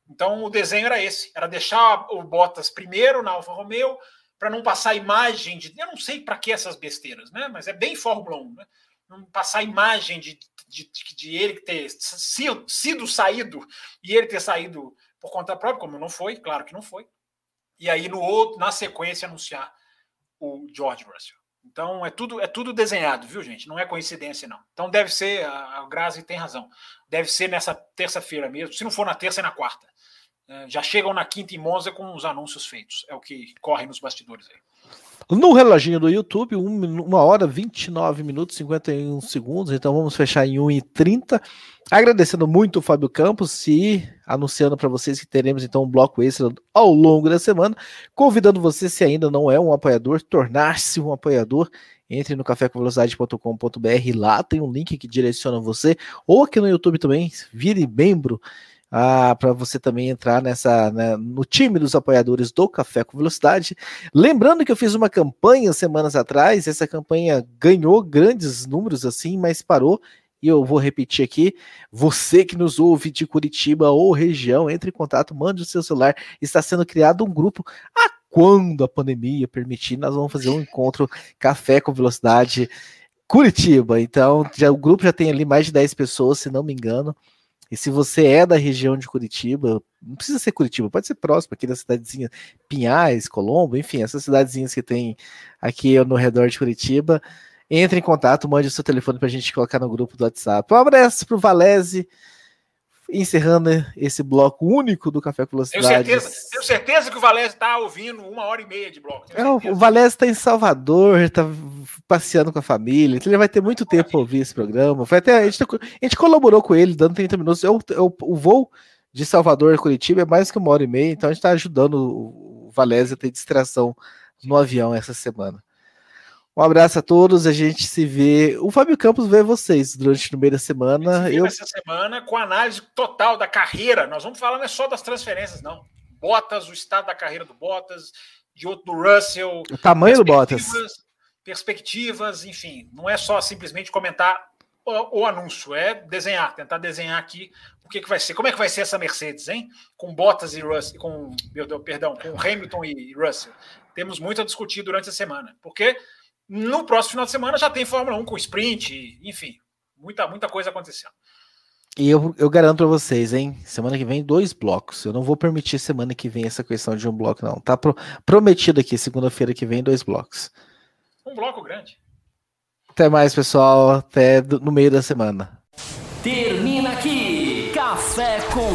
Então o desenho era esse, era deixar o Bottas primeiro na Alfa Romeo, para não passar imagem de. Eu não sei para que essas besteiras, né? Mas é bem Fórmula 1, né? Não passar imagem de, de, de ele ter sido, sido saído e ele ter saído por conta própria, como não foi, claro que não foi. E aí, no outro, na sequência, anunciar o George Russell. Então é tudo é tudo desenhado, viu, gente? Não é coincidência, não. Então deve ser, a, Grazi tem razão. Deve ser nessa terça-feira mesmo. Se não for na terça, é na quarta. É, já chegam na quinta em Monza com os anúncios feitos. É o que corre nos bastidores aí. No reloginho do YouTube, 1 uma hora 29 minutos e 51 segundos, então vamos fechar em 1 e 30. Agradecendo muito o Fábio Campos e anunciando para vocês que teremos então um bloco extra ao longo da semana, convidando você, se ainda não é um apoiador, tornar-se um apoiador. Entre no cafécomvelocidade.com.br, lá tem um link que direciona você, ou aqui no YouTube também, vire membro ah, para você também entrar nessa né, no time dos apoiadores do Café com Velocidade. Lembrando que eu fiz uma campanha semanas atrás, essa campanha ganhou grandes números assim, mas parou. E eu vou repetir aqui: você que nos ouve de Curitiba ou região, entre em contato, mande o seu celular. Está sendo criado um grupo. A quando a pandemia permitir, nós vamos fazer um encontro Café com Velocidade Curitiba. Então, já, o grupo já tem ali mais de 10 pessoas, se não me engano. E se você é da região de Curitiba, não precisa ser Curitiba, pode ser próximo, aqui da cidadezinha Pinhais, Colombo, enfim, essas cidadezinhas que tem aqui no redor de Curitiba, entre em contato, mande o seu telefone para a gente colocar no grupo do WhatsApp. Um abraço para o Valese, encerrando esse bloco único do Café com Velocidade. Tenho certeza, tenho certeza que o Valese está ouvindo uma hora e meia de bloco. É, o Valese está em Salvador, está passeando com a família, então ele vai ter muito tempo para ouvir esse programa. Foi até, a, gente, a gente colaborou com ele, dando 30 minutos. Eu, eu, o voo de Salvador a Curitiba é mais que uma hora e meia, então a gente está ajudando o Valese a ter distração no avião essa semana. Um abraço a todos, a gente se vê. O Fábio Campos vê vocês durante no meio da semana. Eu essa semana com análise total da carreira. Nós vamos falar não é só das transferências, não. Bottas, o estado da carreira do Bottas, de outro do Russell. O tamanho do Bottas. Perspectivas, enfim. Não é só simplesmente comentar o, o, anúncio, é desenhar, tentar desenhar aqui o que, que vai ser. Como é que vai ser essa Mercedes, hein? Com Bottas e Russell, com, meu Deus, perdão, com Hamilton e Russell. Temos muito a discutir durante a semana. Porque no próximo final de semana já tem Fórmula 1 com sprint, enfim, muita, muita coisa acontecendo. E eu, eu garanto para vocês, hein? Semana que vem, dois blocos. Eu não vou permitir semana que vem essa questão de um bloco, não. Tá pro, prometido aqui, segunda-feira que vem, dois blocos. Um bloco grande. Até mais, pessoal. Até no meio da semana. Termina aqui. Café com